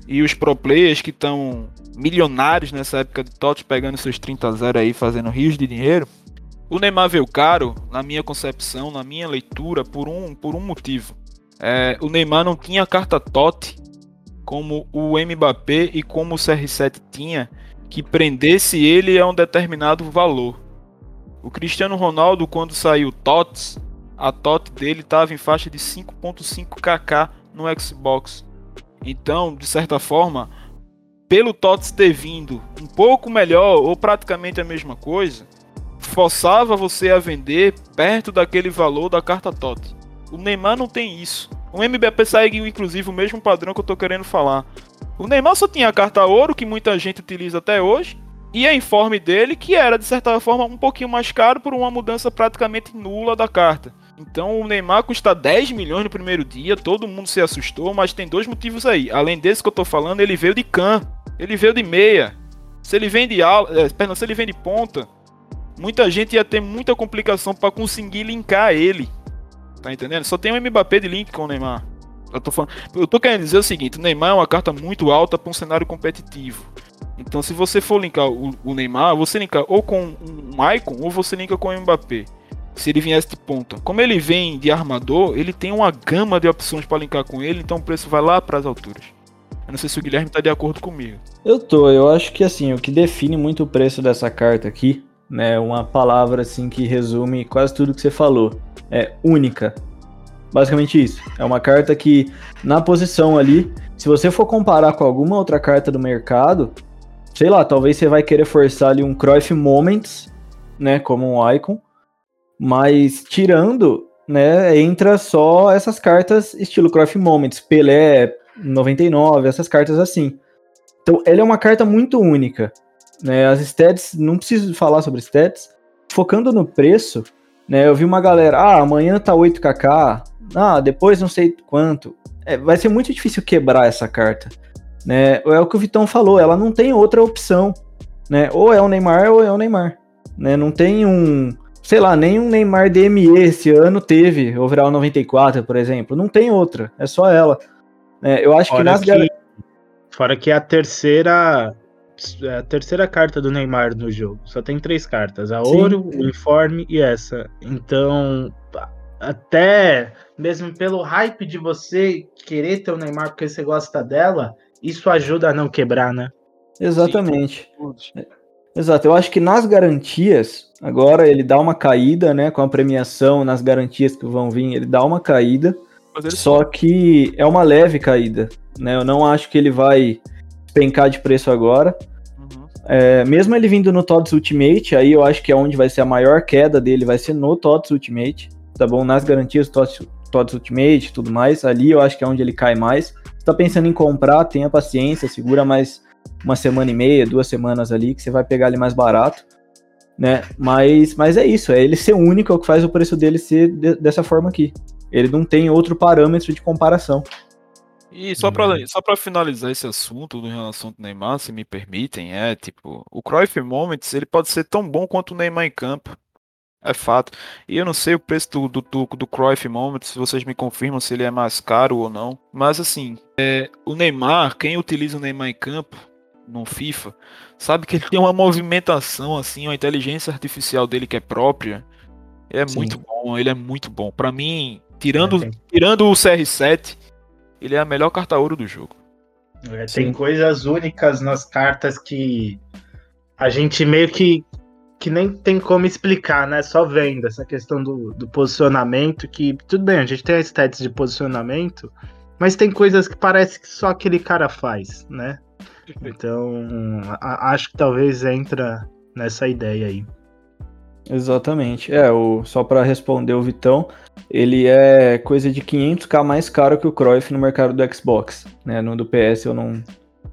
e os pro players que estão milionários nessa época de TOTS pegando seus 30 a 0 aí fazendo rios de dinheiro. O Neymar veio caro, na minha concepção, na minha leitura, por um, por um motivo. É, o Neymar não tinha carta TOT como o Mbappé e como o CR7 tinha, que prendesse ele a um determinado valor. O Cristiano Ronaldo, quando saiu TOTS, a TOT dele estava em faixa de 5.5 kk no Xbox. Então, de certa forma, pelo TOTS ter vindo um pouco melhor ou praticamente a mesma coisa, forçava você a vender perto daquele valor da carta TOT. O Neymar não tem isso. O MBP segue inclusive o mesmo padrão que eu tô querendo falar. O Neymar só tinha a carta ouro, que muita gente utiliza até hoje, e a informe dele, que era de certa forma um pouquinho mais caro por uma mudança praticamente nula da carta. Então o Neymar custa 10 milhões no primeiro dia, todo mundo se assustou, mas tem dois motivos aí. Além desse que eu tô falando, ele veio de can, ele veio de meia. Se ele vem de ala, é, perdão, se ele vem de ponta, muita gente ia ter muita complicação para conseguir linkar ele. Tá entendendo? Só tem um Mbappé de link com o Neymar. Eu tô, falando, eu tô querendo dizer o seguinte: o Neymar é uma carta muito alta para um cenário competitivo. Então, se você for linkar o, o Neymar, você linka ou com um Icon ou você linka com o Mbappé se ele viesse de ponta. Como ele vem de armador, ele tem uma gama de opções para linkar com ele, então o preço vai lá para as alturas. Eu não sei se o Guilherme está de acordo comigo. Eu tô, eu acho que assim, o que define muito o preço dessa carta aqui, né, uma palavra assim que resume quase tudo que você falou, é única. Basicamente isso. É uma carta que na posição ali, se você for comparar com alguma outra carta do mercado, sei lá, talvez você vai querer forçar ali um Cruyff Moments, né, como um icon, mas tirando, né, entra só essas cartas estilo Cruyff Moments, Pelé 99, essas cartas assim. Então, ela é uma carta muito única. Né? As stats, não preciso falar sobre stats. Focando no preço, né, eu vi uma galera, ah, amanhã tá 8kk, ah, depois não sei quanto. É, vai ser muito difícil quebrar essa carta. Né? É o que o Vitão falou, ela não tem outra opção. Né? Ou é o Neymar ou é o Neymar. Né? Não tem um, sei lá, nem um Neymar DME esse ano teve, overall 94, por exemplo. Não tem outra, é só ela. É, eu acho fora que nas que, Fora que é a terceira. É a terceira carta do Neymar no jogo. Só tem três cartas: a Sim. ouro, o uniforme e essa. Então, até mesmo pelo hype de você querer ter o Neymar porque você gosta dela, isso ajuda a não quebrar, né? Exatamente. Sim. Exato, eu acho que nas garantias, agora ele dá uma caída, né? Com a premiação, nas garantias que vão vir, ele dá uma caída. Só que é uma leve caída, né? Eu não acho que ele vai pencar de preço agora. Uhum. É, mesmo ele vindo no TOTS Ultimate, aí eu acho que é onde vai ser a maior queda dele, vai ser no TOTS Ultimate, tá bom? Nas garantias TOTS, TOTS Ultimate e tudo mais, ali eu acho que é onde ele cai mais. Se tá pensando em comprar, tenha paciência, segura mais uma semana e meia, duas semanas ali, que você vai pegar ele mais barato, né? Mas, mas é isso, é ele ser único é o que faz o preço dele ser de, dessa forma aqui. Ele não tem outro parâmetro de comparação. E só para uhum. só pra finalizar esse assunto em relação ao Neymar, se me permitem, é tipo, o Cruyff Moments, ele pode ser tão bom quanto o Neymar em campo. É fato. E eu não sei o preço do, do, do, do Cruyff Moments, se vocês me confirmam se ele é mais caro ou não. Mas assim, é, o Neymar, quem utiliza o Neymar em campo, no FIFA, sabe que ele tem uma movimentação assim, uma inteligência artificial dele que é própria. É Sim. muito bom, ele é muito bom. Para mim, tirando, é, tirando o CR7, ele é a melhor carta ouro do jogo. É, tem coisas únicas nas cartas que a gente meio que que nem tem como explicar, né? Só vendo essa questão do, do posicionamento, que tudo bem, a gente tem as stats de posicionamento, mas tem coisas que parece que só aquele cara faz, né? Então, a, acho que talvez entra nessa ideia aí. Exatamente. É, o, só para responder o Vitão, ele é coisa de 500k mais caro que o Cruyff no mercado do Xbox. Né? No do PS eu não,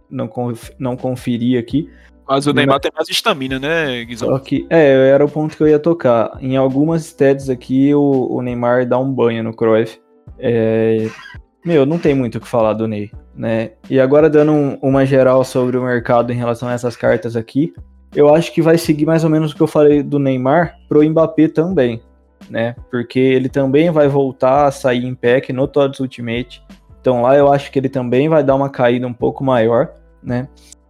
não, conf, não conferi aqui. Mas o Neymar tem mais estamina, né, Guizão? Que, é, era o ponto que eu ia tocar. Em algumas stats aqui, o, o Neymar dá um banho no Cruyff. É, meu, não tem muito o que falar do Ney, né? E agora dando um, uma geral sobre o mercado em relação a essas cartas aqui, eu acho que vai seguir mais ou menos o que eu falei do Neymar pro Mbappé também, né? Porque ele também vai voltar a sair em pack no Todos Ultimate. Então lá eu acho que ele também vai dar uma caída um pouco maior, né?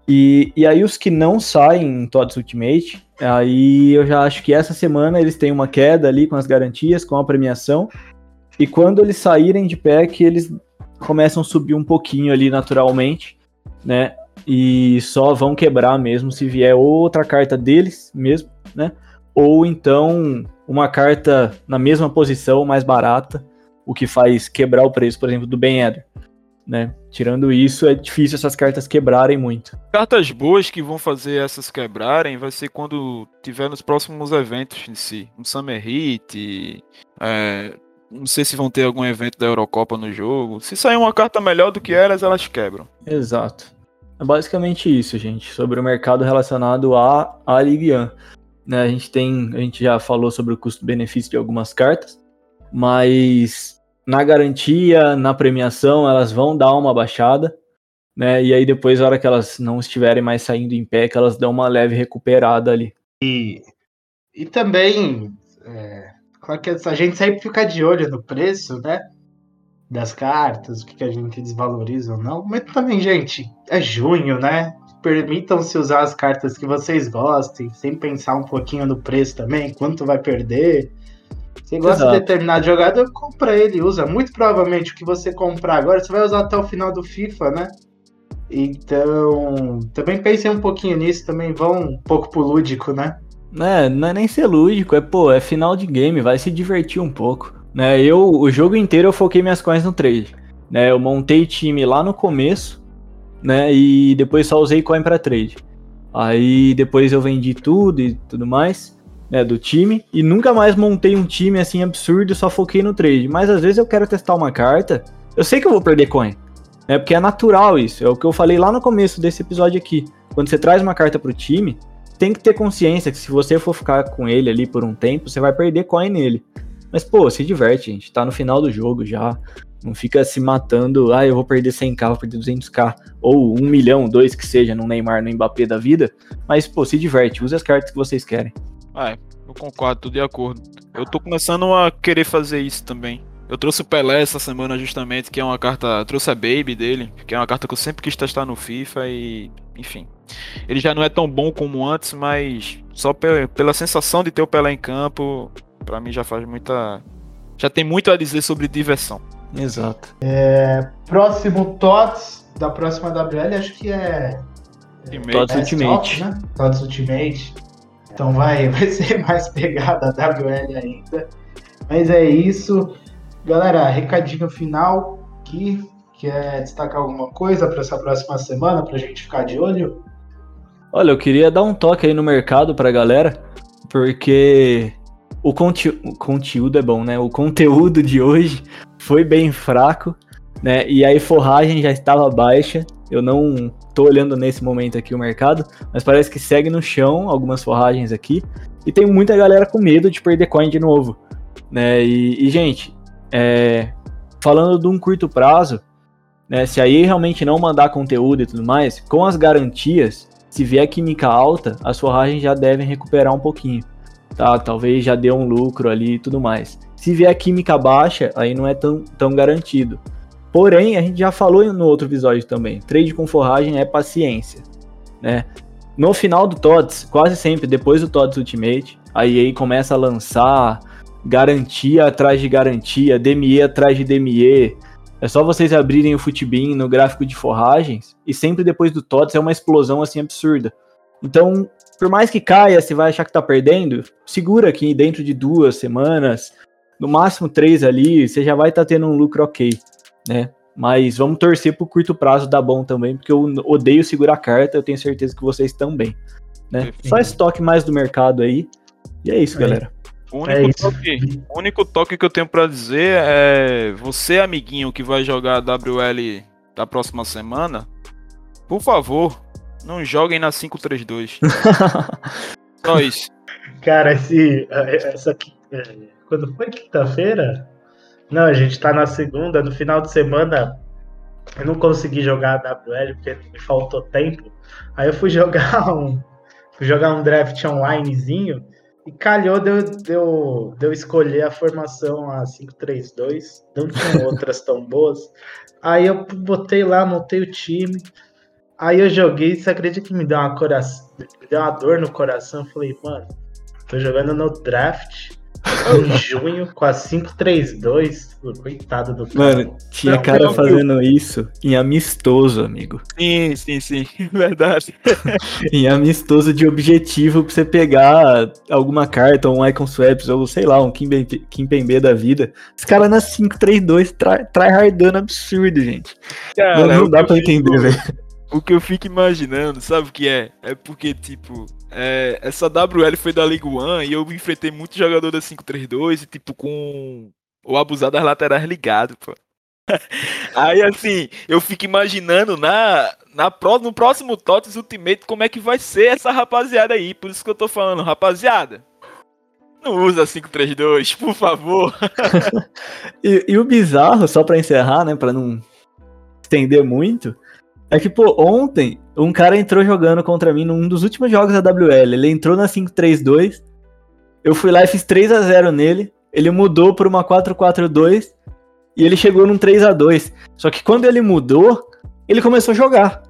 E, e aí os que não saem em Todos Ultimate, aí eu já acho que essa semana eles têm uma queda ali com as garantias, com a premiação. E quando eles saírem de pack, eles começam a subir um pouquinho ali naturalmente, né? E só vão quebrar mesmo se vier outra carta deles mesmo, né? Ou então uma carta na mesma posição, mais barata, o que faz quebrar o preço, por exemplo, do Ben Eder, né? Tirando isso, é difícil essas cartas quebrarem muito. Cartas boas que vão fazer essas quebrarem vai ser quando tiver nos próximos eventos em si. Um Summer Heat, é, não sei se vão ter algum evento da Eurocopa no jogo. Se sair uma carta melhor do que elas, elas quebram. Exato. É basicamente isso, gente, sobre o mercado relacionado à, à Ligue 1. Né, a gente tem, a gente já falou sobre o custo-benefício de algumas cartas, mas na garantia, na premiação, elas vão dar uma baixada, né? E aí depois, na hora que elas não estiverem mais saindo em pé, que elas dão uma leve recuperada ali. E, e também é, Claro que a gente sempre fica de olho no preço, né? Das cartas, o que a gente desvaloriza ou não. Mas também, gente, é junho, né? Permitam-se usar as cartas que vocês gostem, sem pensar um pouquinho no preço também, quanto vai perder. Você gosta Exato. de determinado jogador, compra ele, usa. Muito provavelmente o que você comprar agora, você vai usar até o final do FIFA, né? Então, também pensem um pouquinho nisso, também vão um pouco pro lúdico, né? É, não é nem ser lúdico, é pô, é final de game, vai se divertir um pouco. Né, eu, o jogo inteiro eu foquei minhas coins no trade. Né, eu montei time lá no começo, né, e depois só usei coin para trade. Aí depois eu vendi tudo e tudo mais, né, do time, e nunca mais montei um time assim absurdo, só foquei no trade. Mas às vezes eu quero testar uma carta, eu sei que eu vou perder coin, né, porque é natural isso, é o que eu falei lá no começo desse episódio aqui. Quando você traz uma carta pro time, tem que ter consciência que se você for ficar com ele ali por um tempo, você vai perder coin nele. Mas, pô, se diverte, gente. Tá no final do jogo já. Não fica se matando, ah, eu vou perder 100k, vou perder 200k, ou 1 milhão, 2 que seja, no Neymar, no Mbappé da vida. Mas, pô, se diverte, use as cartas que vocês querem. Ah, eu concordo, tudo de acordo. Eu tô começando a querer fazer isso também. Eu trouxe o Pelé essa semana justamente, que é uma carta. Trouxe a Baby dele, que é uma carta que eu sempre quis testar no FIFA e. Enfim. Ele já não é tão bom como antes, mas só pela sensação de ter o Pelé em campo, para mim já faz muita. Já tem muito a dizer sobre diversão. Exato. É, próximo TOTS da próxima WL, acho que é. é TOTS Ultimate. né? TOTS Ultimate. Então vai, vai ser mais pegada a WL ainda. Mas é isso. Galera, recadinho final que quer destacar alguma coisa para essa próxima semana para a gente ficar de olho? Olha, eu queria dar um toque aí no mercado pra galera, porque o, o conteúdo é bom, né? O conteúdo de hoje foi bem fraco, né? E aí forragem já estava baixa. Eu não tô olhando nesse momento aqui o mercado, mas parece que segue no chão algumas forragens aqui. E tem muita galera com medo de perder coin de novo, né? E, e gente, é, falando de um curto prazo, né? Se aí realmente não mandar conteúdo e tudo mais, com as garantias, se vier química alta, as forragens já devem recuperar um pouquinho, tá? Talvez já dê um lucro ali e tudo mais. Se vier química baixa, aí não é tão, tão garantido. Porém, a gente já falou no outro episódio também, trade com forragem é paciência, né? No final do TOTS, quase sempre depois do TOTS Ultimate, a EA começa a lançar garantia atrás de garantia, DME atrás de DME, é só vocês abrirem o Futbin no gráfico de forragens e sempre depois do TOTS é uma explosão assim absurda. Então, por mais que caia, você vai achar que tá perdendo, segura aqui dentro de duas semanas, no máximo três ali, você já vai estar tá tendo um lucro ok, né? Mas vamos torcer pro curto prazo dar bom também, porque eu odeio segurar carta, eu tenho certeza que vocês também, né? Só estoque mais do mercado aí. E é isso, é. galera. O único, é toque, o único toque que eu tenho para dizer é você, amiguinho, que vai jogar a WL da próxima semana, por favor, não joguem na 532. Só isso. Cara, esse, essa aqui, é, quando foi quinta-feira, Não, a gente tá na segunda, no final de semana eu não consegui jogar a WL porque me faltou tempo. Aí eu fui jogar um, fui jogar um draft onlinezinho e calhou de eu, de, eu, de eu escolher a formação a 5-3-2. Não tinha outras tão boas. Aí eu botei lá, montei o time. Aí eu joguei, você acredita que me deu uma me deu uma dor no coração? Eu falei, mano, tô jogando no draft em junho com a 532. Coitado do cara. Mano, tinha não, cara fazendo eu... isso em amistoso, amigo. Sim, sim, sim. Verdade. em amistoso de objetivo pra você pegar alguma carta, um Icon Swaps, ou sei lá, um Kimpembe da vida. Esse cara na 532 tryhardando absurdo, gente. Cara, não, não dá pra entender, velho. O que eu fico imaginando, sabe o que é? É porque, tipo, é, essa WL foi da League One e eu enfrentei muito jogador da 5-3-2 e, tipo, com o abusado das laterais ligado, pô. Aí, assim, eu fico imaginando na, na pro, no próximo TOTS Ultimate como é que vai ser essa rapaziada aí. Por isso que eu tô falando, rapaziada. Não usa 532, por favor. e, e, o bizarro, só pra encerrar, né, pra não estender muito, é que, pô, ontem um cara entrou jogando contra mim num dos últimos jogos da WL. Ele entrou na 5-3-2. Eu fui lá e fiz 3 a 0 nele. Ele mudou para uma 4-4-2 e ele chegou num 3 a 2 Só que quando ele mudou, ele começou a jogar.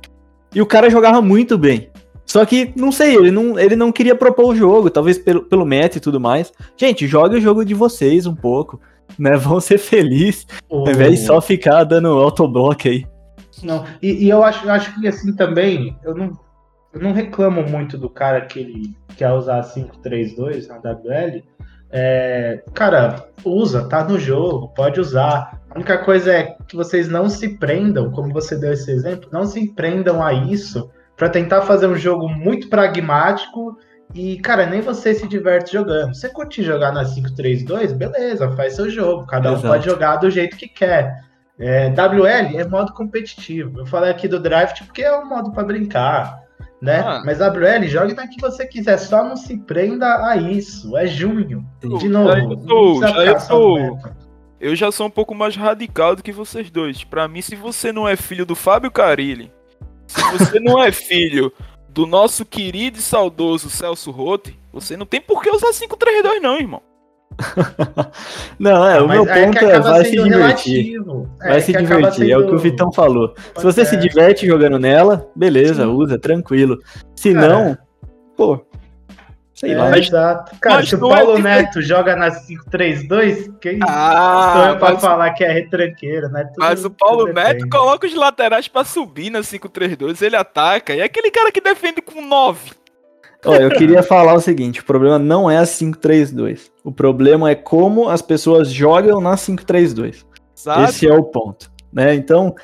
E o cara jogava muito bem. Só que, não sei, ele não, ele não queria propor o jogo, talvez pelo, pelo meta e tudo mais. Gente, jogue o jogo de vocês um pouco, né? Vão ser felizes, oh. ao invés de só ficar dando autoblock aí. Não, e, e, eu acho, eu acho que assim também, eu não, eu não reclamo muito do cara que ele quer usar 532 na WL. É, cara, usa, tá no jogo, pode usar. A única coisa é que vocês não se prendam, como você deu esse exemplo, não se prendam a isso para tentar fazer um jogo muito pragmático e, cara, nem você se diverte jogando. Você curte jogar na 532, beleza, faz seu jogo. Cada um Exato. pode jogar do jeito que quer. É, WL é modo competitivo. Eu falei aqui do draft porque é um modo para brincar, né? Ah. Mas WL, jogue na que você quiser, só não se prenda a isso. É junho. De novo. Eu, tô, já eu, tô, eu já sou um pouco mais radical do que vocês dois. Para mim, se você não é filho do Fábio Carilli, se você não é filho do nosso querido e saudoso Celso Rotti, você não tem por que usar 532 não, irmão. não, é, ah, o meu é ponto é, vai se divertir. É, vai se divertir, sendo... é o que o Vitão falou. se você se diverte jogando nela, beleza, Sim. usa, tranquilo. Se não, pô, sei é, lá. Exato. Cara, mas se o Paulo é... Neto joga na 5-3-2, quem ah, sou eu pra mas... falar que é retranqueiro, né? Tudo, mas o Paulo Neto coloca os laterais pra subir na 5-3-2, ele ataca, e é aquele cara que defende com 9. Ó, eu queria falar o seguinte: o problema não é a 5-3-2. O problema é como as pessoas jogam na 5-3-2. Esse é o ponto. Né? Então,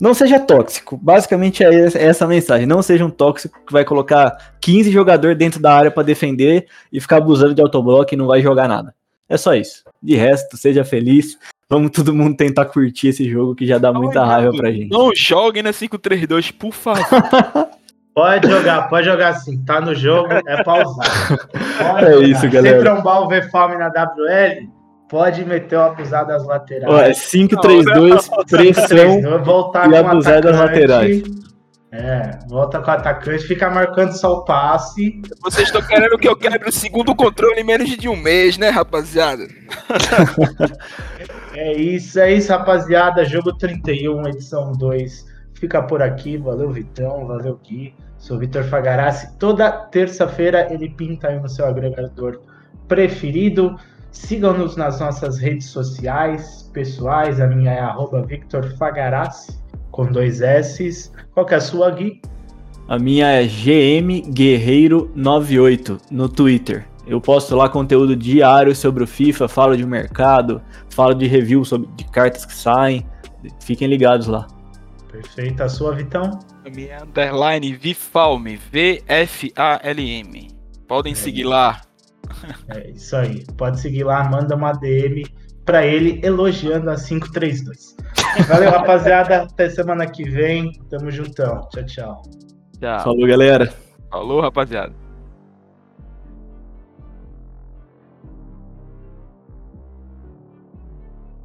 não seja tóxico. Basicamente é essa a mensagem. Não seja um tóxico que vai colocar 15 jogadores dentro da área para defender e ficar abusando de autoblock e não vai jogar nada. É só isso. De resto, seja feliz. Vamos todo mundo tentar curtir esse jogo que já dá muita raiva pra gente. Não joguem na 5-3-2, por favor. Pode jogar, pode jogar sim. Tá no jogo, é pausar. Pode é jogar. isso, galera. Se trombar o V-Fome na WL, pode meter o abusado das laterais. Ó, é 5-3-2, pressão voltar e abusar das laterais. É, volta com o atacante, fica marcando só o passe. Vocês estão querendo que eu quebre o segundo controle em menos de um mês, né, rapaziada? é isso, é isso, rapaziada. Jogo 31, edição 2. Fica por aqui. Valeu, Vitão. Valeu, Gui. Sou Vitor Fagarassi. Toda terça-feira ele pinta aí no seu agregador preferido. Sigam-nos nas nossas redes sociais pessoais. A minha é arroba Victor Fagarassi, com dois S. Qual que é a sua, Gui? A minha é GM Guerreiro 98 no Twitter. Eu posto lá conteúdo diário sobre o FIFA, falo de mercado, falo de review sobre de cartas que saem. Fiquem ligados lá. Perfeito. A sua, Vitão? É underline Vifalme, V-F-A-L-M. Podem é seguir isso. lá. É isso aí. Pode seguir lá, manda uma DM para ele elogiando a 532. Valeu, rapaziada. Até semana que vem. Tamo juntão. Tchau, tchau. Tchau. Falou, galera. Falou, rapaziada.